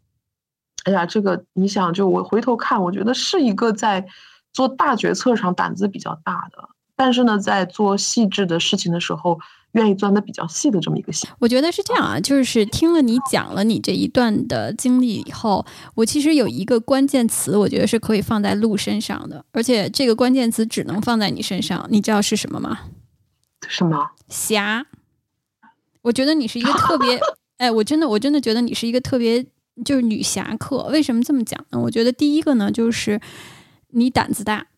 哎呀，这个你想，就我回头看，我觉得是一个在做大决策上胆子比较大的，但是呢，在做细致的事情的时候，愿意钻的比较细的这么一个心。我觉得是这样啊，就是听了你讲了你这一段的经历以后，我其实有一个关键词，我觉得是可以放在鹿身上的，而且这个关键词只能放在你身上，你知道是什么吗？什么？侠。我觉得你是一个特别，哎，我真的，我真的觉得你是一个特别就是女侠客。为什么这么讲呢？我觉得第一个呢，就是你胆子大，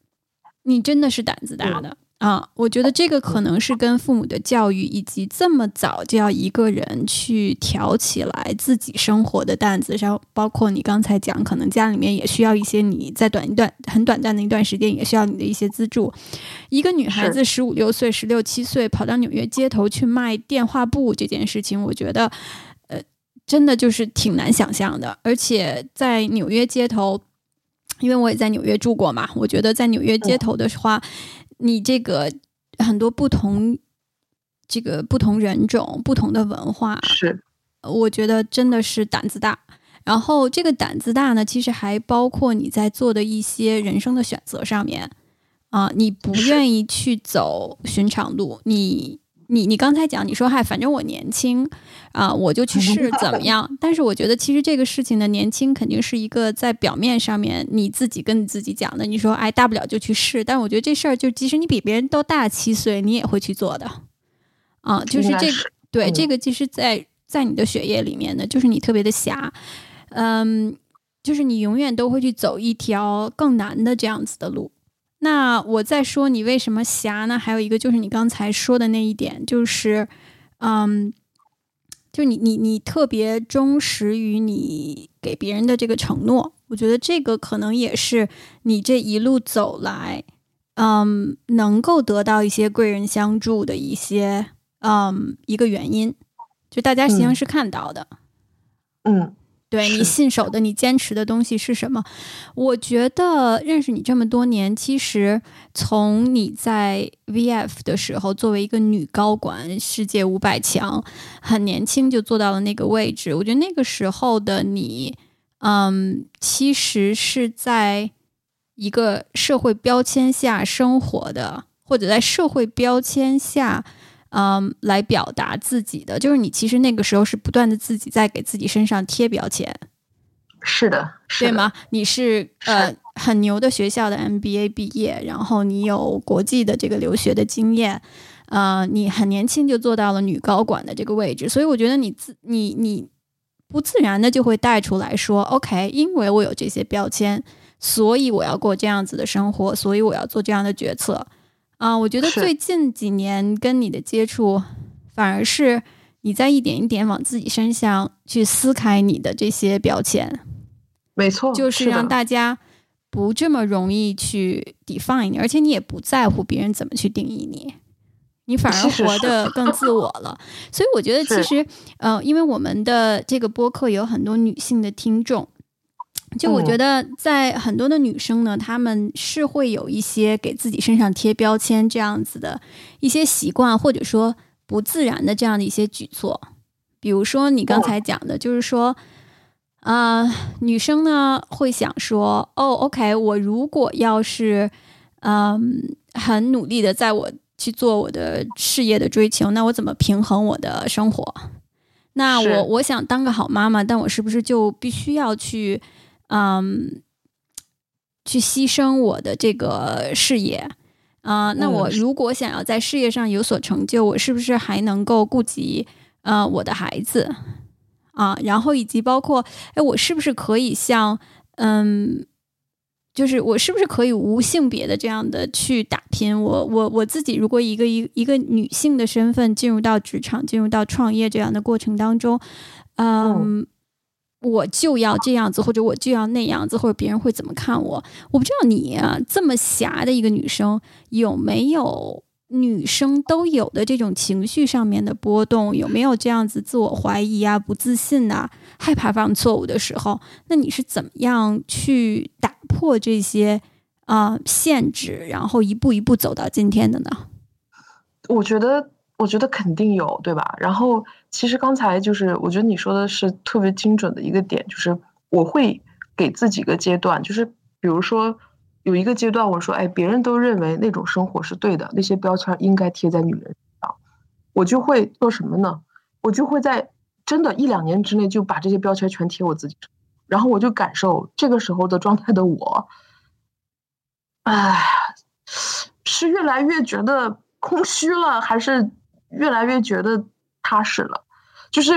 你真的是胆子大的。啊，我觉得这个可能是跟父母的教育，以及这么早就要一个人去挑起来自己生活的担子，然后包括你刚才讲，可能家里面也需要一些你在短一段很短暂的一段时间也需要你的一些资助。一个女孩子十五六岁、十六七岁跑到纽约街头去卖电话簿这件事情，我觉得，呃，真的就是挺难想象的。而且在纽约街头，因为我也在纽约住过嘛，我觉得在纽约街头的话。你这个很多不同，这个不同人种、不同的文化，是，我觉得真的是胆子大。然后这个胆子大呢，其实还包括你在做的一些人生的选择上面啊，你不愿意去走寻常路，你。你你刚才讲，你说嗨，反正我年轻，啊，我就去试怎么样？但是我觉得其实这个事情的年轻肯定是一个在表面上面你自己跟你自己讲的。你说哎，大不了就去试。但我觉得这事儿就即使你比别人都大七岁，你也会去做的，啊，就是这个对这个其实，在在你的血液里面呢，就是你特别的狭，嗯。就是你永远都会去走一条更难的这样子的路。那我再说你为什么侠呢？还有一个就是你刚才说的那一点，就是嗯，就你你你特别忠实于你给别人的这个承诺。我觉得这个可能也是你这一路走来，嗯，能够得到一些贵人相助的一些嗯一个原因。就大家实际上是看到的，嗯。对你信守的、你坚持的东西是什么？我觉得认识你这么多年，其实从你在 VF 的时候，作为一个女高管，世界五百强，很年轻就做到了那个位置。我觉得那个时候的你，嗯，其实是在一个社会标签下生活的，或者在社会标签下。嗯，来表达自己的，就是你其实那个时候是不断的自己在给自己身上贴标签，是的，对吗？你是呃很牛的学校的 MBA 毕业，然后你有国际的这个留学的经验，呃，你很年轻就做到了女高管的这个位置，所以我觉得你自你你不自然的就会带出来说，OK，因为我有这些标签，所以我要过这样子的生活，所以我要做这样的决策。啊，我觉得最近几年跟你的接触，反而是你在一点一点往自己身上去撕开你的这些标签。没错，就是让大家不这么容易去 define 你，而且你也不在乎别人怎么去定义你，你反而活得更自我了。所以我觉得，其实，呃，因为我们的这个播客有很多女性的听众。就我觉得，在很多的女生呢，她们是会有一些给自己身上贴标签这样子的一些习惯，或者说不自然的这样的一些举措。比如说你刚才讲的，就是说，啊，女生呢会想说，哦，OK，我如果要是，嗯，很努力的在我去做我的事业的追求，那我怎么平衡我的生活？那我我想当个好妈妈，但我是不是就必须要去？嗯，去牺牲我的这个事业啊？那我如果想要在事业上有所成就，我是不是还能够顾及呃我的孩子啊？然后以及包括哎，我是不是可以像嗯，就是我是不是可以无性别的这样的去打拼？我我我自己如果一个一一个女性的身份进入到职场、进入到创业这样的过程当中，嗯。我就要这样子，或者我就要那样子，或者别人会怎么看我？我不知道你啊，这么狭的一个女生，有没有女生都有的这种情绪上面的波动？有没有这样子自我怀疑啊、不自信呐、害怕犯错误的时候？那你是怎么样去打破这些啊限制，然后一步一步走到今天的呢？我觉得。我觉得肯定有，对吧？然后其实刚才就是，我觉得你说的是特别精准的一个点，就是我会给自己个阶段，就是比如说有一个阶段，我说，哎，别人都认为那种生活是对的，那些标签应该贴在女人身上，我就会做什么呢？我就会在真的一两年之内就把这些标签全贴我自己上，然后我就感受这个时候的状态的我，哎，是越来越觉得空虚了，还是？越来越觉得踏实了，就是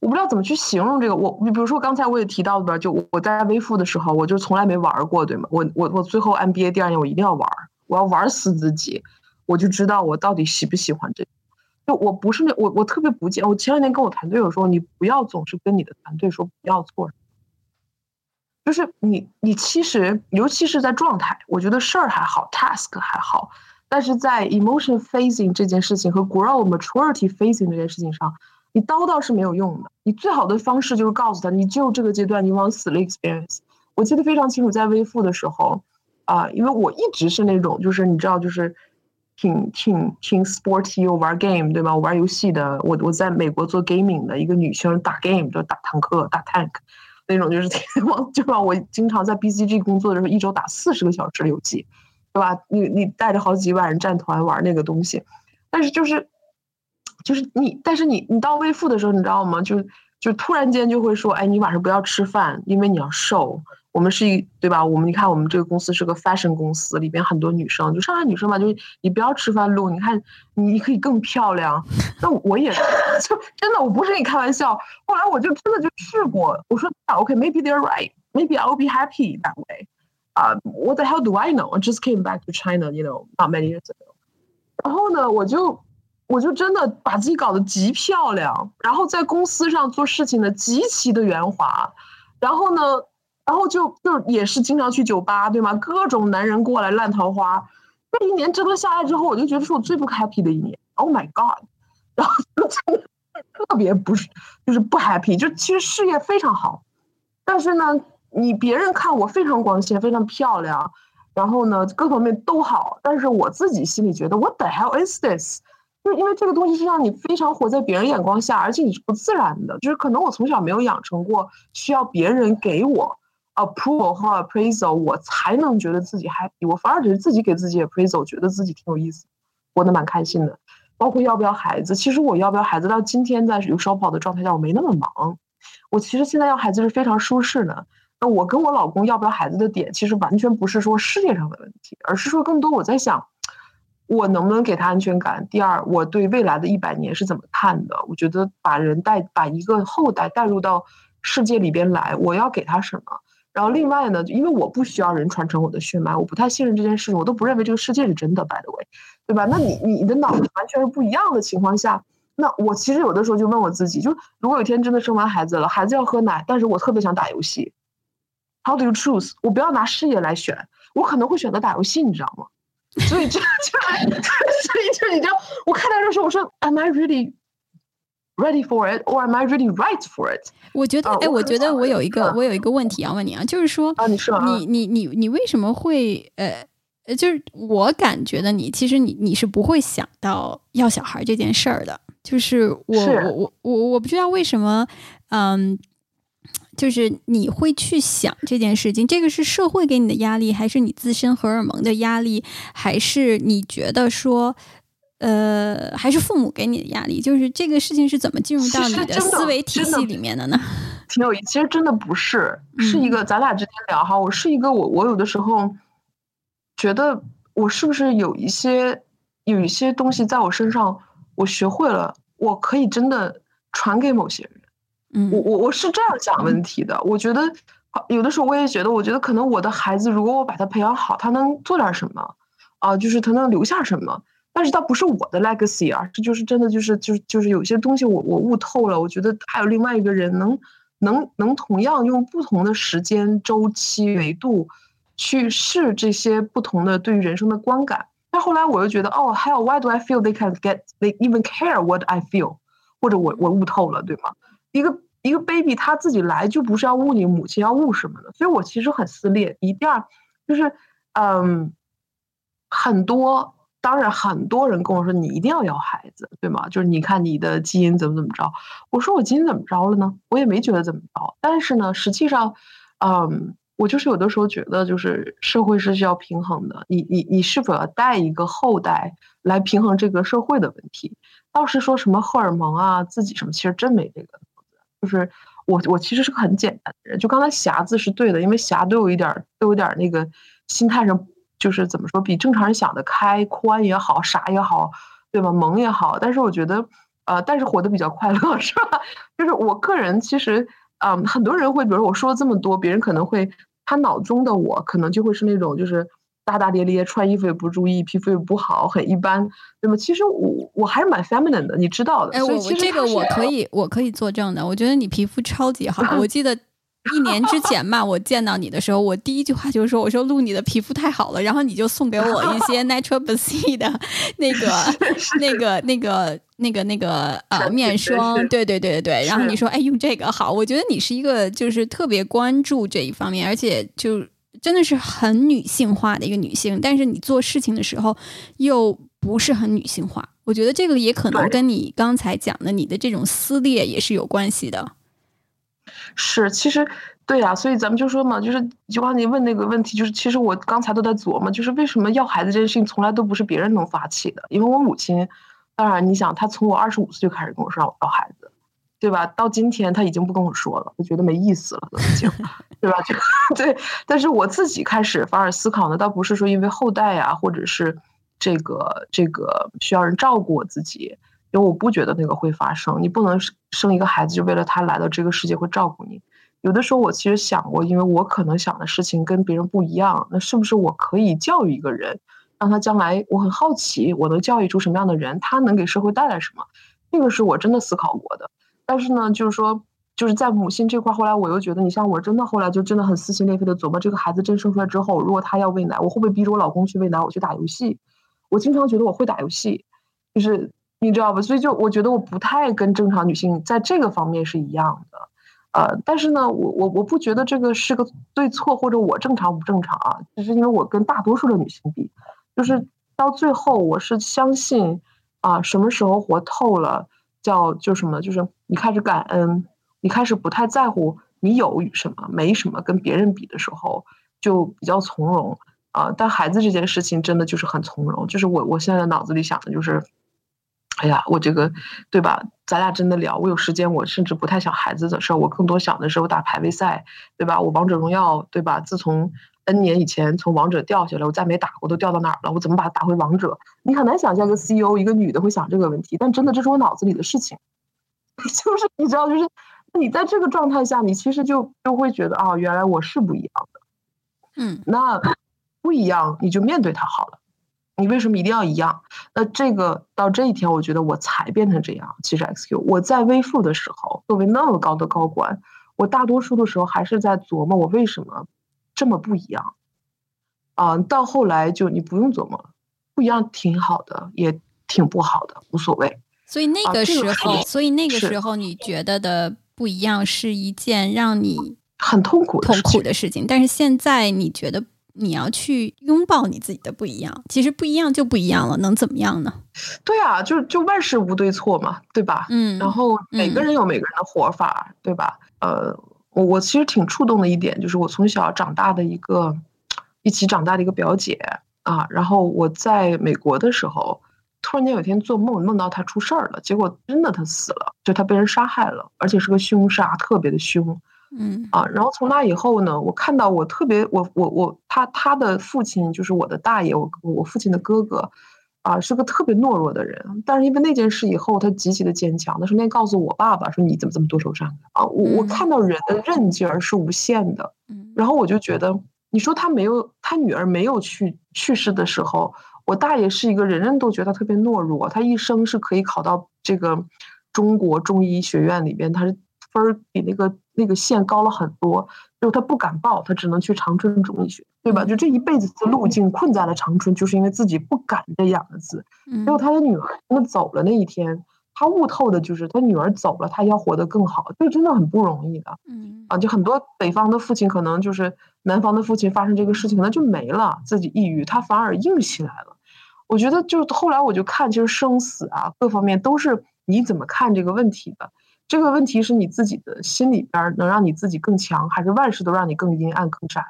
我不知道怎么去形容这个。我你比如说刚才我也提到的，就我在微付的时候，我就从来没玩过，对吗？我我我最后 MBA 第二年我一定要玩，我要玩死自己，我就知道我到底喜不喜欢这。就我不是那我我特别不见，我前两天跟我团队有说，你不要总是跟你的团队说不要做，就是你你其实尤其是在状态，我觉得事儿还好，task 还好。但是在 emotion facing 这件事情和 grow maturity facing 这件事情上，你叨叨是没有用的。你最好的方式就是告诉他，你就这个阶段你往死了 experience。我记得非常清楚，在微付的时候，啊，因为我一直是那种就是你知道就是挺挺挺 sporty 又玩 game 对吧？我玩游戏的，我我在美国做 gaming 的一个女生打 game 就打坦克打 tank 那种，就是往就让？我经常在 BCG 工作的时候，一周打四十个小时的游戏。对吧？你你带着好几万人站团玩那个东西，但是就是，就是你，但是你你到未付的时候，你知道吗？就就突然间就会说，哎，你晚上不要吃饭，因为你要瘦。我们是一对吧？我们你看，我们这个公司是个 fashion 公司，里边很多女生，就上海女生嘛，就是你不要吃饭路，你看你可以更漂亮。那我也 就真的，我不是跟你开玩笑。后来我就真的就试过，我说，OK，maybe they're right。maybe I'll be happy that way. Uh, what the hell do I know? I just came back to China, you know, not many years ago. 然后呢，我就我就真的把自己搞得极漂亮，然后在公司上做事情呢极其的圆滑，然后呢，然后就就也是经常去酒吧，对吗？各种男人过来烂桃花。这一年折腾下来之后，我就觉得是我最不 happy 的一年。Oh my god！然后真的特别不是，就是不 happy。就其实事业非常好，但是呢，你别人看我非常光鲜，非常漂亮，然后呢各方面都好，但是我自己心里觉得 What the hell is this？就因为这个东西是让你非常活在别人眼光下，而且你是不自然的。就是可能我从小没有养成过需要别人给我。approval 和 appraisal，我才能觉得自己 happy。我反而只是自己给自己 appraisal，觉得自己挺有意思，活得蛮开心的。包括要不要孩子，其实我要不要孩子到今天在有烧跑的状态下，我没那么忙。我其实现在要孩子是非常舒适的。我跟我老公要不要孩子的点，其实完全不是说事业上的问题，而是说更多我在想，我能不能给他安全感。第二，我对未来的一百年是怎么看的？我觉得把人带，把一个后代带入到世界里边来，我要给他什么？然后另外呢，因为我不需要人传承我的血脉，我不太信任这件事情，我都不认为这个世界是真的。By the way，对吧？那你你的脑子完全是不一样的情况下，那我其实有的时候就问我自己，就如果有一天真的生完孩子了，孩子要喝奶，但是我特别想打游戏，How do you choose？我不要拿事业来选，我可能会选择打游戏，你知道吗？所以这就 所以就你知道，我看到这时候我说，Am I really？Ready for it, or am I really right for it？我觉得，哎，我觉得我有一个，我有一个问题要问你啊，就是说，啊，你说，你你你你为什么会，呃，就是我感觉的你，其实你你是不会想到要小孩这件事儿的，就是我我我我我不知道为什么，嗯，就是你会去想这件事情，这个是社会给你的压力，还是你自身荷尔蒙的压力，还是你觉得说？呃，还是父母给你的压力，就是这个事情是怎么进入到你的思维体系里面的呢？挺有意思，其实真的不是，是一个咱俩之间聊哈，我是一个我我有的时候觉得我是不是有一些有一些东西在我身上我学会了，我可以真的传给某些人。我我我是这样想问题的，我觉得有的时候我也觉得，我觉得可能我的孩子如果我把他培养好，他能做点什么啊，就是他能留下什么。但是它不是我的 legacy 啊，这就是真的，就是就是就是有些东西我我悟透了，我觉得还有另外一个人能能能同样用不同的时间周期维度去试这些不同的对于人生的观感。但后来我又觉得，哦，还有 why do I feel they can get they even care what I feel？或者我我悟透了，对吗？一个一个 baby 他自己来就不是要悟你母亲要悟什么的，所以我其实很撕裂。一第二就是嗯很多。当然，很多人跟我说你一定要要孩子，对吗？就是你看你的基因怎么怎么着。我说我基因怎么着了呢？我也没觉得怎么着。但是呢，实际上，嗯，我就是有的时候觉得，就是社会是需要平衡的。你你你是否要带一个后代来平衡这个社会的问题？倒是说什么荷尔蒙啊，自己什么，其实真没这个。就是我我其实是个很简单的人。就刚才匣字是对的，因为匣都有一点都有点那个心态上。就是怎么说，比正常人想的开宽也好，傻也好，对吧？萌也好，但是我觉得，呃，但是活得比较快乐，是吧？就是我个人其实，嗯，很多人会，比如我说了这么多，别人可能会，他脑中的我可能就会是那种，就是大大咧咧，穿衣服也不注意，皮肤也不好，很一般，那么？其实我我还是蛮 feminine 的，你知道的。哎，我我这个我可以我可以作证的，我觉得你皮肤超级好，我记得。一年之前吧，我见到你的时候，我第一句话就是说：“我说露，你的皮肤太好了。”然后你就送给我一些 Natural b a s i 的 那个、那个、那个、那个、那个呃面霜。对对对对对。然后你说：“哎，用这个好。”我觉得你是一个就是特别关注这一方面，而且就真的是很女性化的一个女性。但是你做事情的时候又不是很女性化。我觉得这个也可能跟你刚才讲的你的这种撕裂也是有关系的。是，其实对呀，所以咱们就说嘛，就是就刚你问那个问题，就是其实我刚才都在琢磨，就是为什么要孩子这件事情从来都不是别人能发起的，因为我母亲，当然你想，她从我二十五岁就开始跟我说让我要孩子，对吧？到今天他已经不跟我说了，我觉得没意思了，都已经，对吧？就 对，但是我自己开始反而思考呢，倒不是说因为后代呀，或者是这个这个需要人照顾我自己。因为我不觉得那个会发生，你不能生一个孩子就为了他来到这个世界会照顾你，有的时候我其实想过，因为我可能想的事情跟别人不一样，那是不是我可以教育一个人，让他将来我很好奇，我能教育出什么样的人，他能给社会带来什么？这个是我真的思考过的。但是呢，就是说，就是在母亲这块，后来我又觉得，你像我真的后来就真的很撕心裂肺的琢磨，这个孩子真生出来之后，如果他要喂奶，我会不会逼着我老公去喂奶，我去打游戏？我经常觉得我会打游戏，就是你知道吧？所以就我觉得我不太跟正常女性在这个方面是一样的。呃，但是呢，我我我不觉得这个是个对错或者我正常不正常啊，只是因为我跟大多数的女性比，就是到最后我是相信啊，什么时候活透了，叫就什么，就是你开始感恩，你开始不太在乎你有与什么没什么，跟别人比的时候就比较从容啊。但孩子这件事情真的就是很从容，就是我我现在脑子里想的就是。哎呀，我这个，对吧？咱俩真的聊，我有时间，我甚至不太想孩子的事儿，我更多想的是我打排位赛，对吧？我王者荣耀，对吧？自从 N 年以前从王者掉下来，我再没打过，都掉到哪儿了？我怎么把它打回王者？你很难想象一个 CEO，一个女的会想这个问题，但真的这是我脑子里的事情，就是你知道，就是你在这个状态下，你其实就就会觉得啊，原来我是不一样的，嗯，那不一样，你就面对它好了。你为什么一定要一样？那这个到这一天，我觉得我才变成这样。其实 XQ，我在微付的时候，作为那么高的高管，我大多数的时候还是在琢磨我为什么这么不一样。啊，到后来就你不用琢磨了，不一样挺好的，也挺不好的，无所谓。所以那个时候，所以那个时候你觉得的不一样是一件让你很痛苦痛苦的事情，但是现在你觉得。你要去拥抱你自己的不一样，其实不一样就不一样了，能怎么样呢？对啊，就就万事无对错嘛，对吧？嗯，然后每个人有每个人的活法，对吧？呃，我我其实挺触动的一点，就是我从小长大的一个一起长大的一个表姐啊，然后我在美国的时候，突然间有一天做梦，梦到他出事儿了，结果真的他死了，就他被人杀害了，而且是个凶杀，特别的凶。嗯啊，然后从那以后呢，我看到我特别，我我我他他的父亲就是我的大爷，我我父亲的哥哥，啊，是个特别懦弱的人。但是因为那件事以后，他极其的坚强。他顺便告诉我爸爸说：“你怎么这么多愁善感啊？”我我看到人的韧劲儿是无限的。然后我就觉得，你说他没有他女儿没有去去世的时候，我大爷是一个人人都觉得特别懦弱，他一生是可以考到这个中国中医学院里边，他是。分儿比那个那个线高了很多，就他不敢报，他只能去长春中医学，对吧？就这一辈子的路径困在了长春，就是因为自己不敢这两个字。结果他的女儿真的走了那一天，他悟透的就是他女儿走了，他要活得更好，这真的很不容易的。嗯啊，就很多北方的父亲可能就是南方的父亲发生这个事情，可能就没了，自己抑郁，他反而硬起来了。我觉得就后来我就看，其实生死啊，各方面都是你怎么看这个问题的。这个问题是你自己的心里边能让你自己更强，还是万事都让你更阴暗、更窄？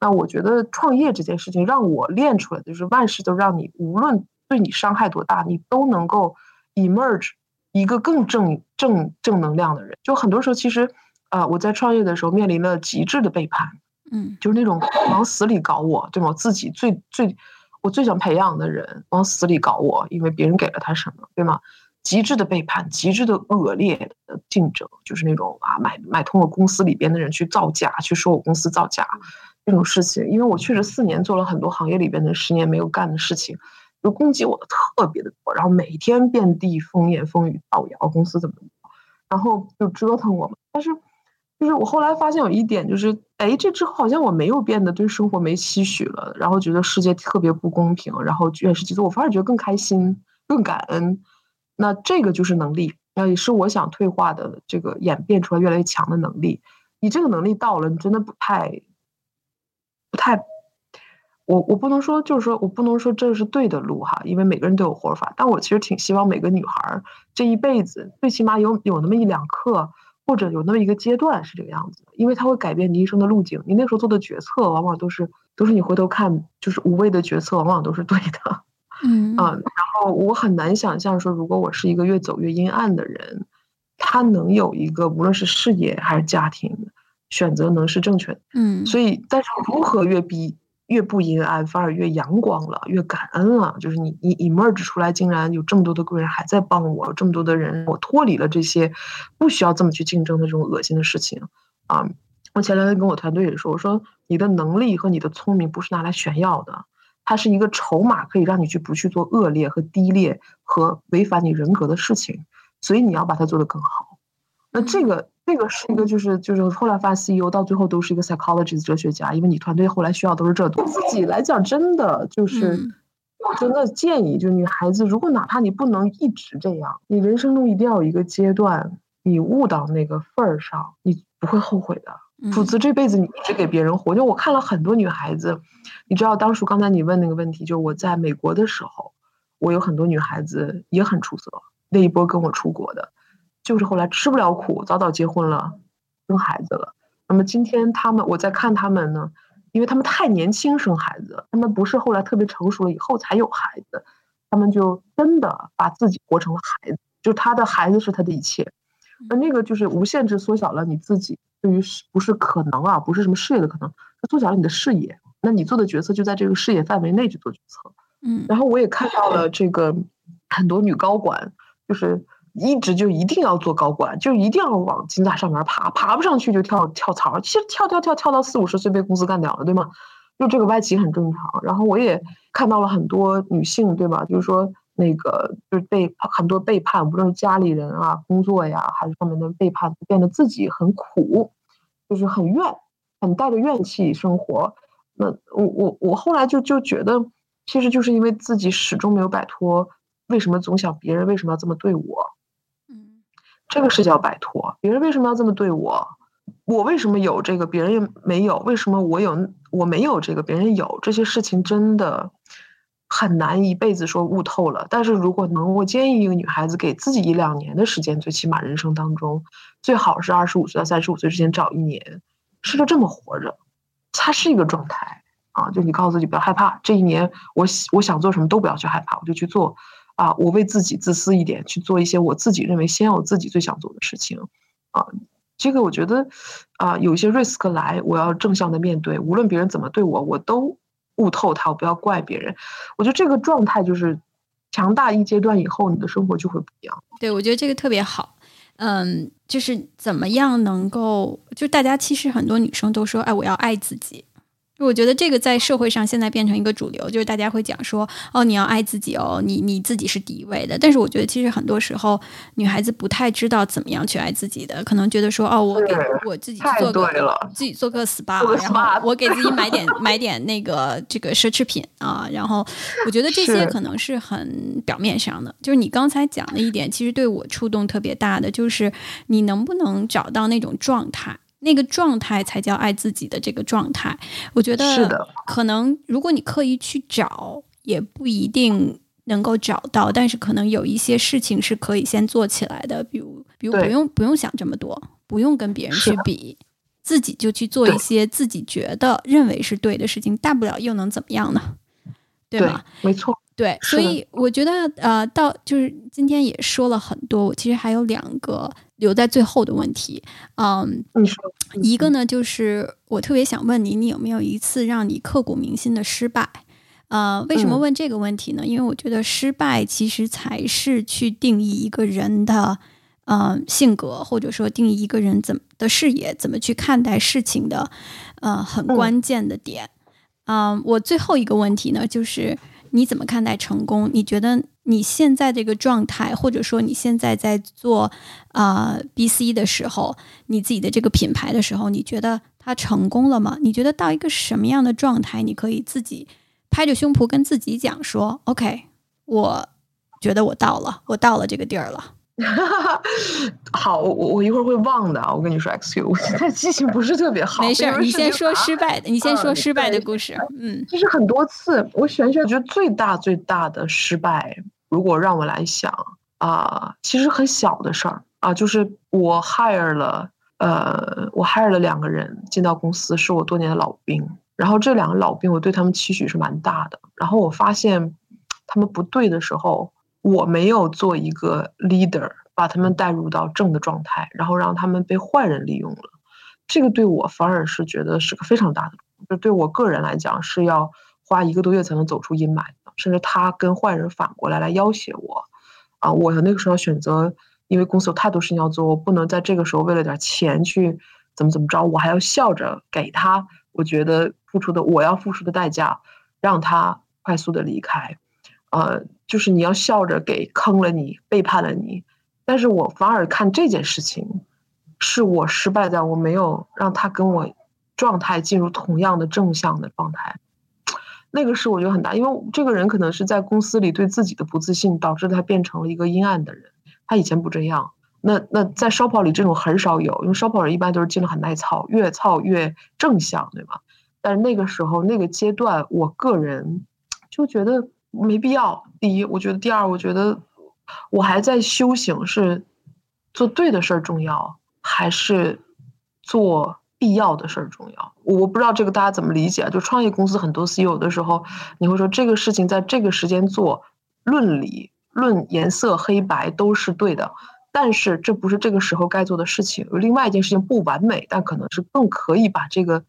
那我觉得创业这件事情让我练出来的就是万事都让你，无论对你伤害多大，你都能够 emerge 一个更正正正能量的人。就很多时候，其实，呃，我在创业的时候面临了极致的背叛，嗯，就是那种往死里搞我，对吗？自己最最我最想培养的人往死里搞我，因为别人给了他什么，对吗？极致的背叛，极致的恶劣的竞争，就是那种啊，买买通了公司里边的人去造假，去说我公司造假这种事情。因为我确实四年做了很多行业里边的十年没有干的事情，就攻击我的特别的多，然后每天遍地风言风语造谣公司怎么，然后就折腾我嘛。但是，就是我后来发现有一点，就是哎，这之后好像我没有变得对生活没期许了，然后觉得世界特别不公平，然后越是其实我反而觉得更开心、更感恩。那这个就是能力，那也是我想退化的这个演变出来越来越强的能力。你这个能力到了，你真的不太，不太，我我不能说，就是说我不能说这是对的路哈，因为每个人都有活法。但我其实挺希望每个女孩这一辈子最起码有有那么一两刻，或者有那么一个阶段是这个样子的，因为它会改变你一生的路径。你那时候做的决策，往往都是都是你回头看，就是无谓的决策，往往都是对的。嗯然后我很难想象说，如果我是一个越走越阴暗的人，他能有一个无论是事业还是家庭选择能是正确的。嗯，所以，但是如何越逼越不阴暗，反而越阳光了，越感恩了，就是你你 emerge 出来，竟然有这么多的贵人还在帮我，这么多的人，我脱离了这些不需要这么去竞争的这种恶心的事情啊。我前两天跟我团队也说，我说你的能力和你的聪明不是拿来炫耀的，它是一个筹码，可以让你去不去做恶劣和低劣和违反你人格的事情，所以你要把它做得更好。那这个这个是一个就是就是后来发 CEO 到最后都是一个 psychologist 哲学家，因为你团队后来需要都是这。自己来讲，真的就是。我真的建议，就女孩子，如果哪怕你不能一直这样，你人生中一定要有一个阶段，你悟到那个份儿上，你不会后悔的。否则这辈子你一直给别人活。就我看了很多女孩子，你知道，当初刚才你问那个问题，就我在美国的时候，我有很多女孩子也很出色，那一波跟我出国的，就是后来吃不了苦，早早结婚了，生孩子了。那么今天他们，我在看他们呢。因为他们太年轻生孩子，他们不是后来特别成熟了以后才有孩子，他们就真的把自己活成了孩子，就他的孩子是他的一切，那那个就是无限制缩小了你自己对于不是可能啊，不是什么事业的可能，缩小了你的视野，那你做的决策就在这个视野范围内去做决策，嗯，然后我也看到了这个很多女高管就是。一直就一定要做高管，就一定要往金字塔上面爬，爬不上去就跳跳槽。其实跳跳跳跳到四五十岁被公司干掉了，对吗？就这个外企很正常。然后我也看到了很多女性，对吧？就是说那个就是被很多背叛，无论是家里人啊、工作呀，还是上面的背叛，变得自己很苦，就是很怨，很带着怨气生活。那我我我后来就就觉得，其实就是因为自己始终没有摆脱，为什么总想别人为什么要这么对我？这个是叫摆脱。别人为什么要这么对我？我为什么有这个，别人没有？为什么我有，我没有这个，别人有？这些事情真的很难一辈子说悟透了。但是如果能，我建议一个女孩子给自己一两年的时间，最起码人生当中，最好是二十五岁到三十五岁之间找一年，试着这么活着，它是一个状态啊。就你告诉自己不要害怕，这一年我我想做什么都不要去害怕，我就去做。啊，我为自己自私一点，去做一些我自己认为先要自己最想做的事情，啊，这个我觉得，啊，有一些 risk 来，我要正向的面对，无论别人怎么对我，我都悟透它，我不要怪别人。我觉得这个状态就是强大一阶段以后，你的生活就会不一样。对，我觉得这个特别好，嗯，就是怎么样能够，就大家其实很多女生都说，哎，我要爱自己。我觉得这个在社会上现在变成一个主流，就是大家会讲说，哦，你要爱自己哦，你你自己是第一位的。但是我觉得其实很多时候女孩子不太知道怎么样去爱自己的，可能觉得说，哦，我给我自己做个自己做个 SPA，然后我给自己买点买点那个这个奢侈品啊，然后我觉得这些可能是很表面上的。就是你刚才讲的一点，其实对我触动特别大的，就是你能不能找到那种状态。那个状态才叫爱自己的这个状态，我觉得是的。可能如果你刻意去找，也不一定能够找到。但是可能有一些事情是可以先做起来的，比如，比如不用不用想这么多，不用跟别人去比，自己就去做一些自己觉得认为是对的事情，大不了又能怎么样呢？对吗？没错。对，所以我觉得呃，到就是今天也说了很多，我其实还有两个。留在最后的问题，嗯，一个呢，就是我特别想问你，你有没有一次让你刻骨铭心的失败？呃，为什么问这个问题呢？因为我觉得失败其实才是去定义一个人的，呃，性格，或者说定义一个人怎么的视野，怎么去看待事情的，呃，很关键的点。嗯，我最后一个问题呢，就是你怎么看待成功？你觉得？你现在这个状态，或者说你现在在做啊 B C 的时候，你自己的这个品牌的时候，你觉得它成功了吗？你觉得到一个什么样的状态，你可以自己拍着胸脯跟自己讲说：“OK，我觉得我到了，我到了这个地儿了。” 好，我我一会儿会忘的啊！我跟你说，X Q，我现在记性不是特别好。没事，你先说失败的，你先说失败的故事。嗯，其实很多次，我选选，我觉得最大最大的失败。如果让我来想啊，其实很小的事儿啊，就是我 hire 了，呃，我 hire 了两个人进到公司，是我多年的老兵。然后这两个老兵，我对他们期许是蛮大的。然后我发现他们不对的时候，我没有做一个 leader，把他们带入到正的状态，然后让他们被坏人利用了。这个对我反而是觉得是个非常大的，就对我个人来讲是要花一个多月才能走出阴霾的。甚至他跟坏人反过来来要挟我，啊，我那个时候选择，因为公司有太多事情要做，我不能在这个时候为了点钱去怎么怎么着，我还要笑着给他，我觉得付出的我要付出的代价，让他快速的离开，呃，就是你要笑着给坑了你，背叛了你，但是我反而看这件事情，是我失败在我没有让他跟我状态进入同样的正向的状态。那个是我觉得很大，因为这个人可能是在公司里对自己的不自信，导致他变成了一个阴暗的人。他以前不这样。那那在烧跑里这种很少有，因为烧跑人一般都是进了很耐操，越操越正向，对吗？但是那个时候那个阶段，我个人就觉得没必要。第一，我觉得第二，我觉得我还在修行，是做对的事儿重要，还是做？必要的事儿重要，我不知道这个大家怎么理解。就创业公司很多 CEO 的时候，你会说这个事情在这个时间做，论理论颜色黑白都是对的，但是这不是这个时候该做的事情。另外一件事情不完美，但可能是更可以把这个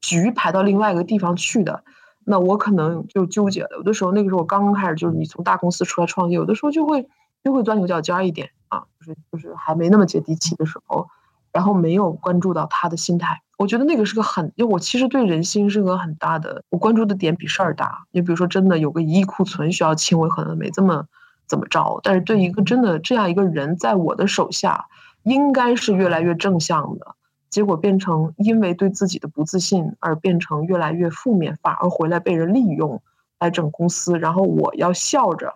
局排到另外一个地方去的。那我可能就纠结了。有的时候那个时候我刚刚开始，就是你从大公司出来创业，有的时候就会就会钻牛角尖一点啊，就是就是还没那么接地气的时候。然后没有关注到他的心态，我觉得那个是个很，因为我其实对人心是个很大的，我关注的点比事儿大。你比如说，真的有个一亿库存需要清，我可能没这么怎么着。但是对一个真的这样一个人，在我的手下，应该是越来越正向的，结果变成因为对自己的不自信而变成越来越负面，反而回来被人利用来整公司，然后我要笑着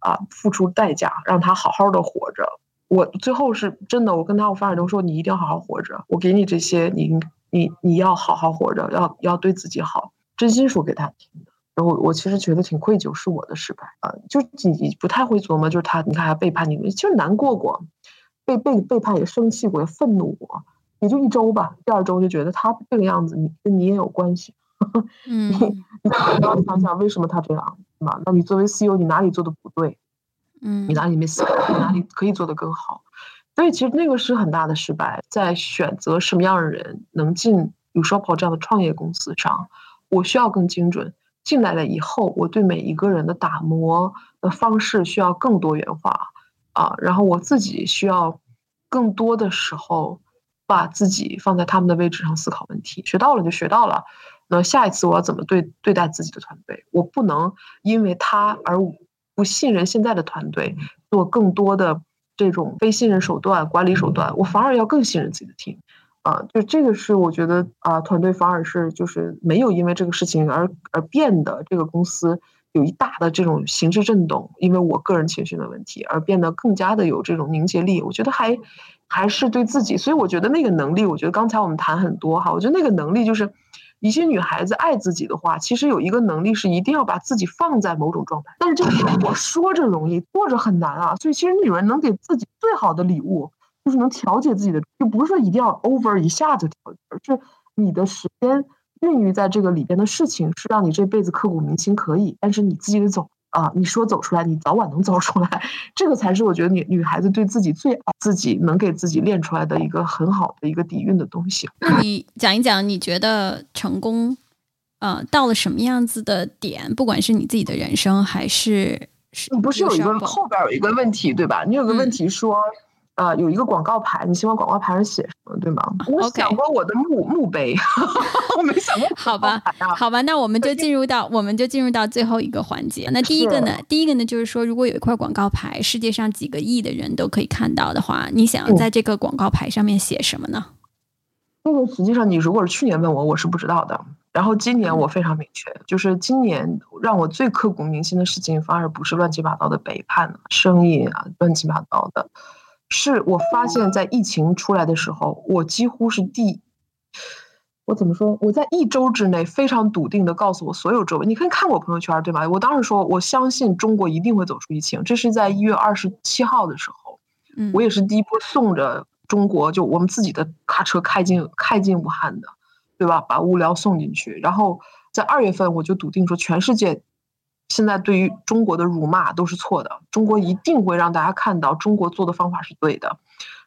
啊付出代价，让他好好的活着。我最后是真的，我跟他我发展都说你一定要好好活着，我给你这些，你你你要好好活着，要要对自己好，真心说给他听。然后我其实觉得挺愧疚，是我的失败啊，就你不太会琢磨，就是他，你看他背叛你，其实难过过，被被背叛也生气过，也愤怒过，也就一周吧，第二周就觉得他这个样子，你跟你也有关系，嗯，你要想想为什么他这样，嘛？那你作为 CEO，你哪里做的不对？嗯，你哪里没思考？你哪里可以做得更好？所以其实那个是很大的失败，在选择什么样的人能进 Ushop 这样的创业公司上，我需要更精准。进来了以后，我对每一个人的打磨的方式需要更多元化啊，然后我自己需要更多的时候把自己放在他们的位置上思考问题。学到了就学到了，那下一次我要怎么对对待自己的团队？我不能因为他而。不信任现在的团队，做更多的这种非信任手段管理手段，我反而要更信任自己的 team，啊，就这个是我觉得啊，团队反而是就是没有因为这个事情而而变得这个公司有一大的这种形式震动，因为我个人情绪的问题而变得更加的有这种凝结力，我觉得还还是对自己，所以我觉得那个能力，我觉得刚才我们谈很多哈，我觉得那个能力就是。一些女孩子爱自己的话，其实有一个能力是一定要把自己放在某种状态。但是这个我说着容易，做着很难啊。所以其实女人能给自己最好的礼物，就是能调节自己的，就不是说一定要 over 一下就调节，而是你的时间孕育在这个里边的事情，是让你这辈子刻骨铭心可以，但是你自己得走。啊，你说走出来，你早晚能走出来，这个才是我觉得女女孩子对自己最爱自己，能给自己练出来的一个很好的一个底蕴的东西。那你讲一讲，你觉得成功，呃，到了什么样子的点？不管是你自己的人生，还是你不是有一个后边有一个问题对吧？你有个问题说。啊，有一个广告牌，你希望广告牌上写什么，对吗？我想过我的墓墓碑，我没想过。好吧，好吧，那我们就进入到我们就进入到最后一个环节。那第一个呢？第一个呢，就是说，如果有一块广告牌，世界上几个亿的人都可以看到的话，你想要在这个广告牌上面写什么呢？这个实际上，你如果是去年问我，我是不知道的。然后今年我非常明确，就是今年让我最刻骨铭心的事情，反而不是乱七八糟的背叛、生意啊，乱七八糟的。是我发现，在疫情出来的时候，我几乎是第，我怎么说？我在一周之内非常笃定的告诉我所有周围，你可以看我朋友圈，对吗？我当时说，我相信中国一定会走出疫情。这是在一月二十七号的时候，嗯，我也是第一波送着中国，就我们自己的卡车开进开进武汉的，对吧？把物料送进去，然后在二月份我就笃定说，全世界。现在对于中国的辱骂都是错的，中国一定会让大家看到中国做的方法是对的。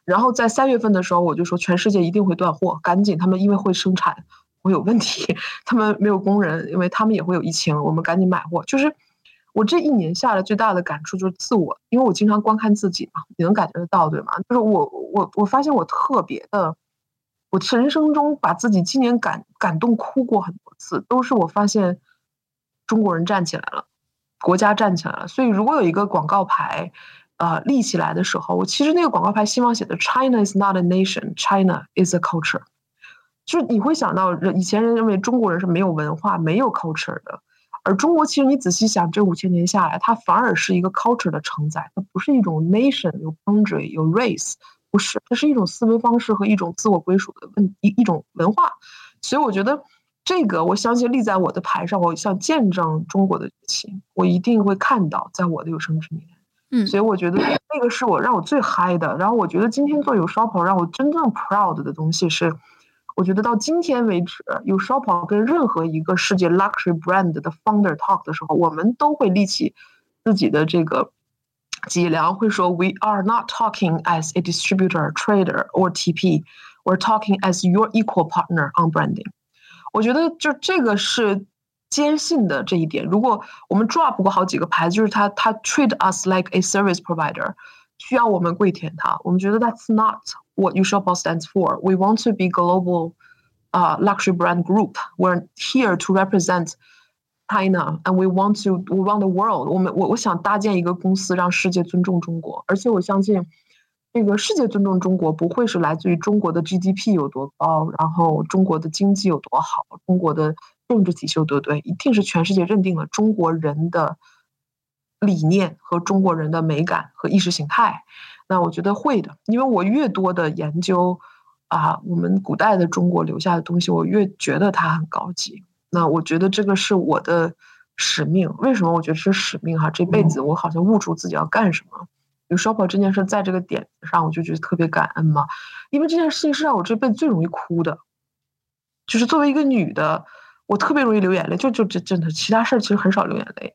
然后在三月份的时候，我就说全世界一定会断货，赶紧他们因为会生产会有问题，他们没有工人，因为他们也会有疫情，我们赶紧买货。就是我这一年下来最大的感触就是自我，因为我经常观看自己嘛，你能感觉得到对吗？就是我我我发现我特别的我人生中把自己今年感感动哭过很多次，都是我发现中国人站起来了，国家站起来了。所以如果有一个广告牌，呃，立起来的时候，我其实那个广告牌希望写的 “China is not a nation, China is a culture”，就是你会想到，以前人认为中国人是没有文化、没有 culture 的，而中国其实你仔细想，这五千年下来，它反而是一个 culture 的承载，它不是一种 nation 有 boundary 有 race。不是，它是一种思维方式和一种自我归属的问一一种文化，所以我觉得这个，我相信立在我的牌上，我想见证中国的崛起，我一定会看到，在我的有生之年。嗯，所以我觉得那个是我让我最嗨的。然后我觉得今天做有 shopper 让我真正 proud 的东西是，我觉得到今天为止，有 shopper 跟任何一个世界 luxury brand 的 founder talk 的时候，我们都会立起自己的这个。脊梁会说：“We are not talking as a distributor, trader or TP. We're talking as your equal partner on branding。”我觉得就这个是坚信的这一点。如果我们 drop 过好几个牌子，就是他他 treat us like a service provider，需要我们跪舔他。我们觉得 that's not what u s h o p o stands for. We want to be global, uh, luxury brand group. We're here to represent. China and we want to we want the world。我们我我想搭建一个公司，让世界尊重中国。而且我相信，这个世界尊重中国不会是来自于中国的 GDP 有多高，然后中国的经济有多好，中国的政治体系有多对，一定是全世界认定了中国人的理念和中国人的美感和意识形态。那我觉得会的，因为我越多的研究啊，我们古代的中国留下的东西，我越觉得它很高级。那我觉得这个是我的使命。为什么我觉得是使命？哈，这辈子我好像悟出自己要干什么。有 shopper 这件事，在这个点上，我就觉得特别感恩嘛。因为这件事情是让我这辈子最容易哭的。就是作为一个女的，我特别容易流眼泪。就就真真的，其他事儿其实很少流眼泪。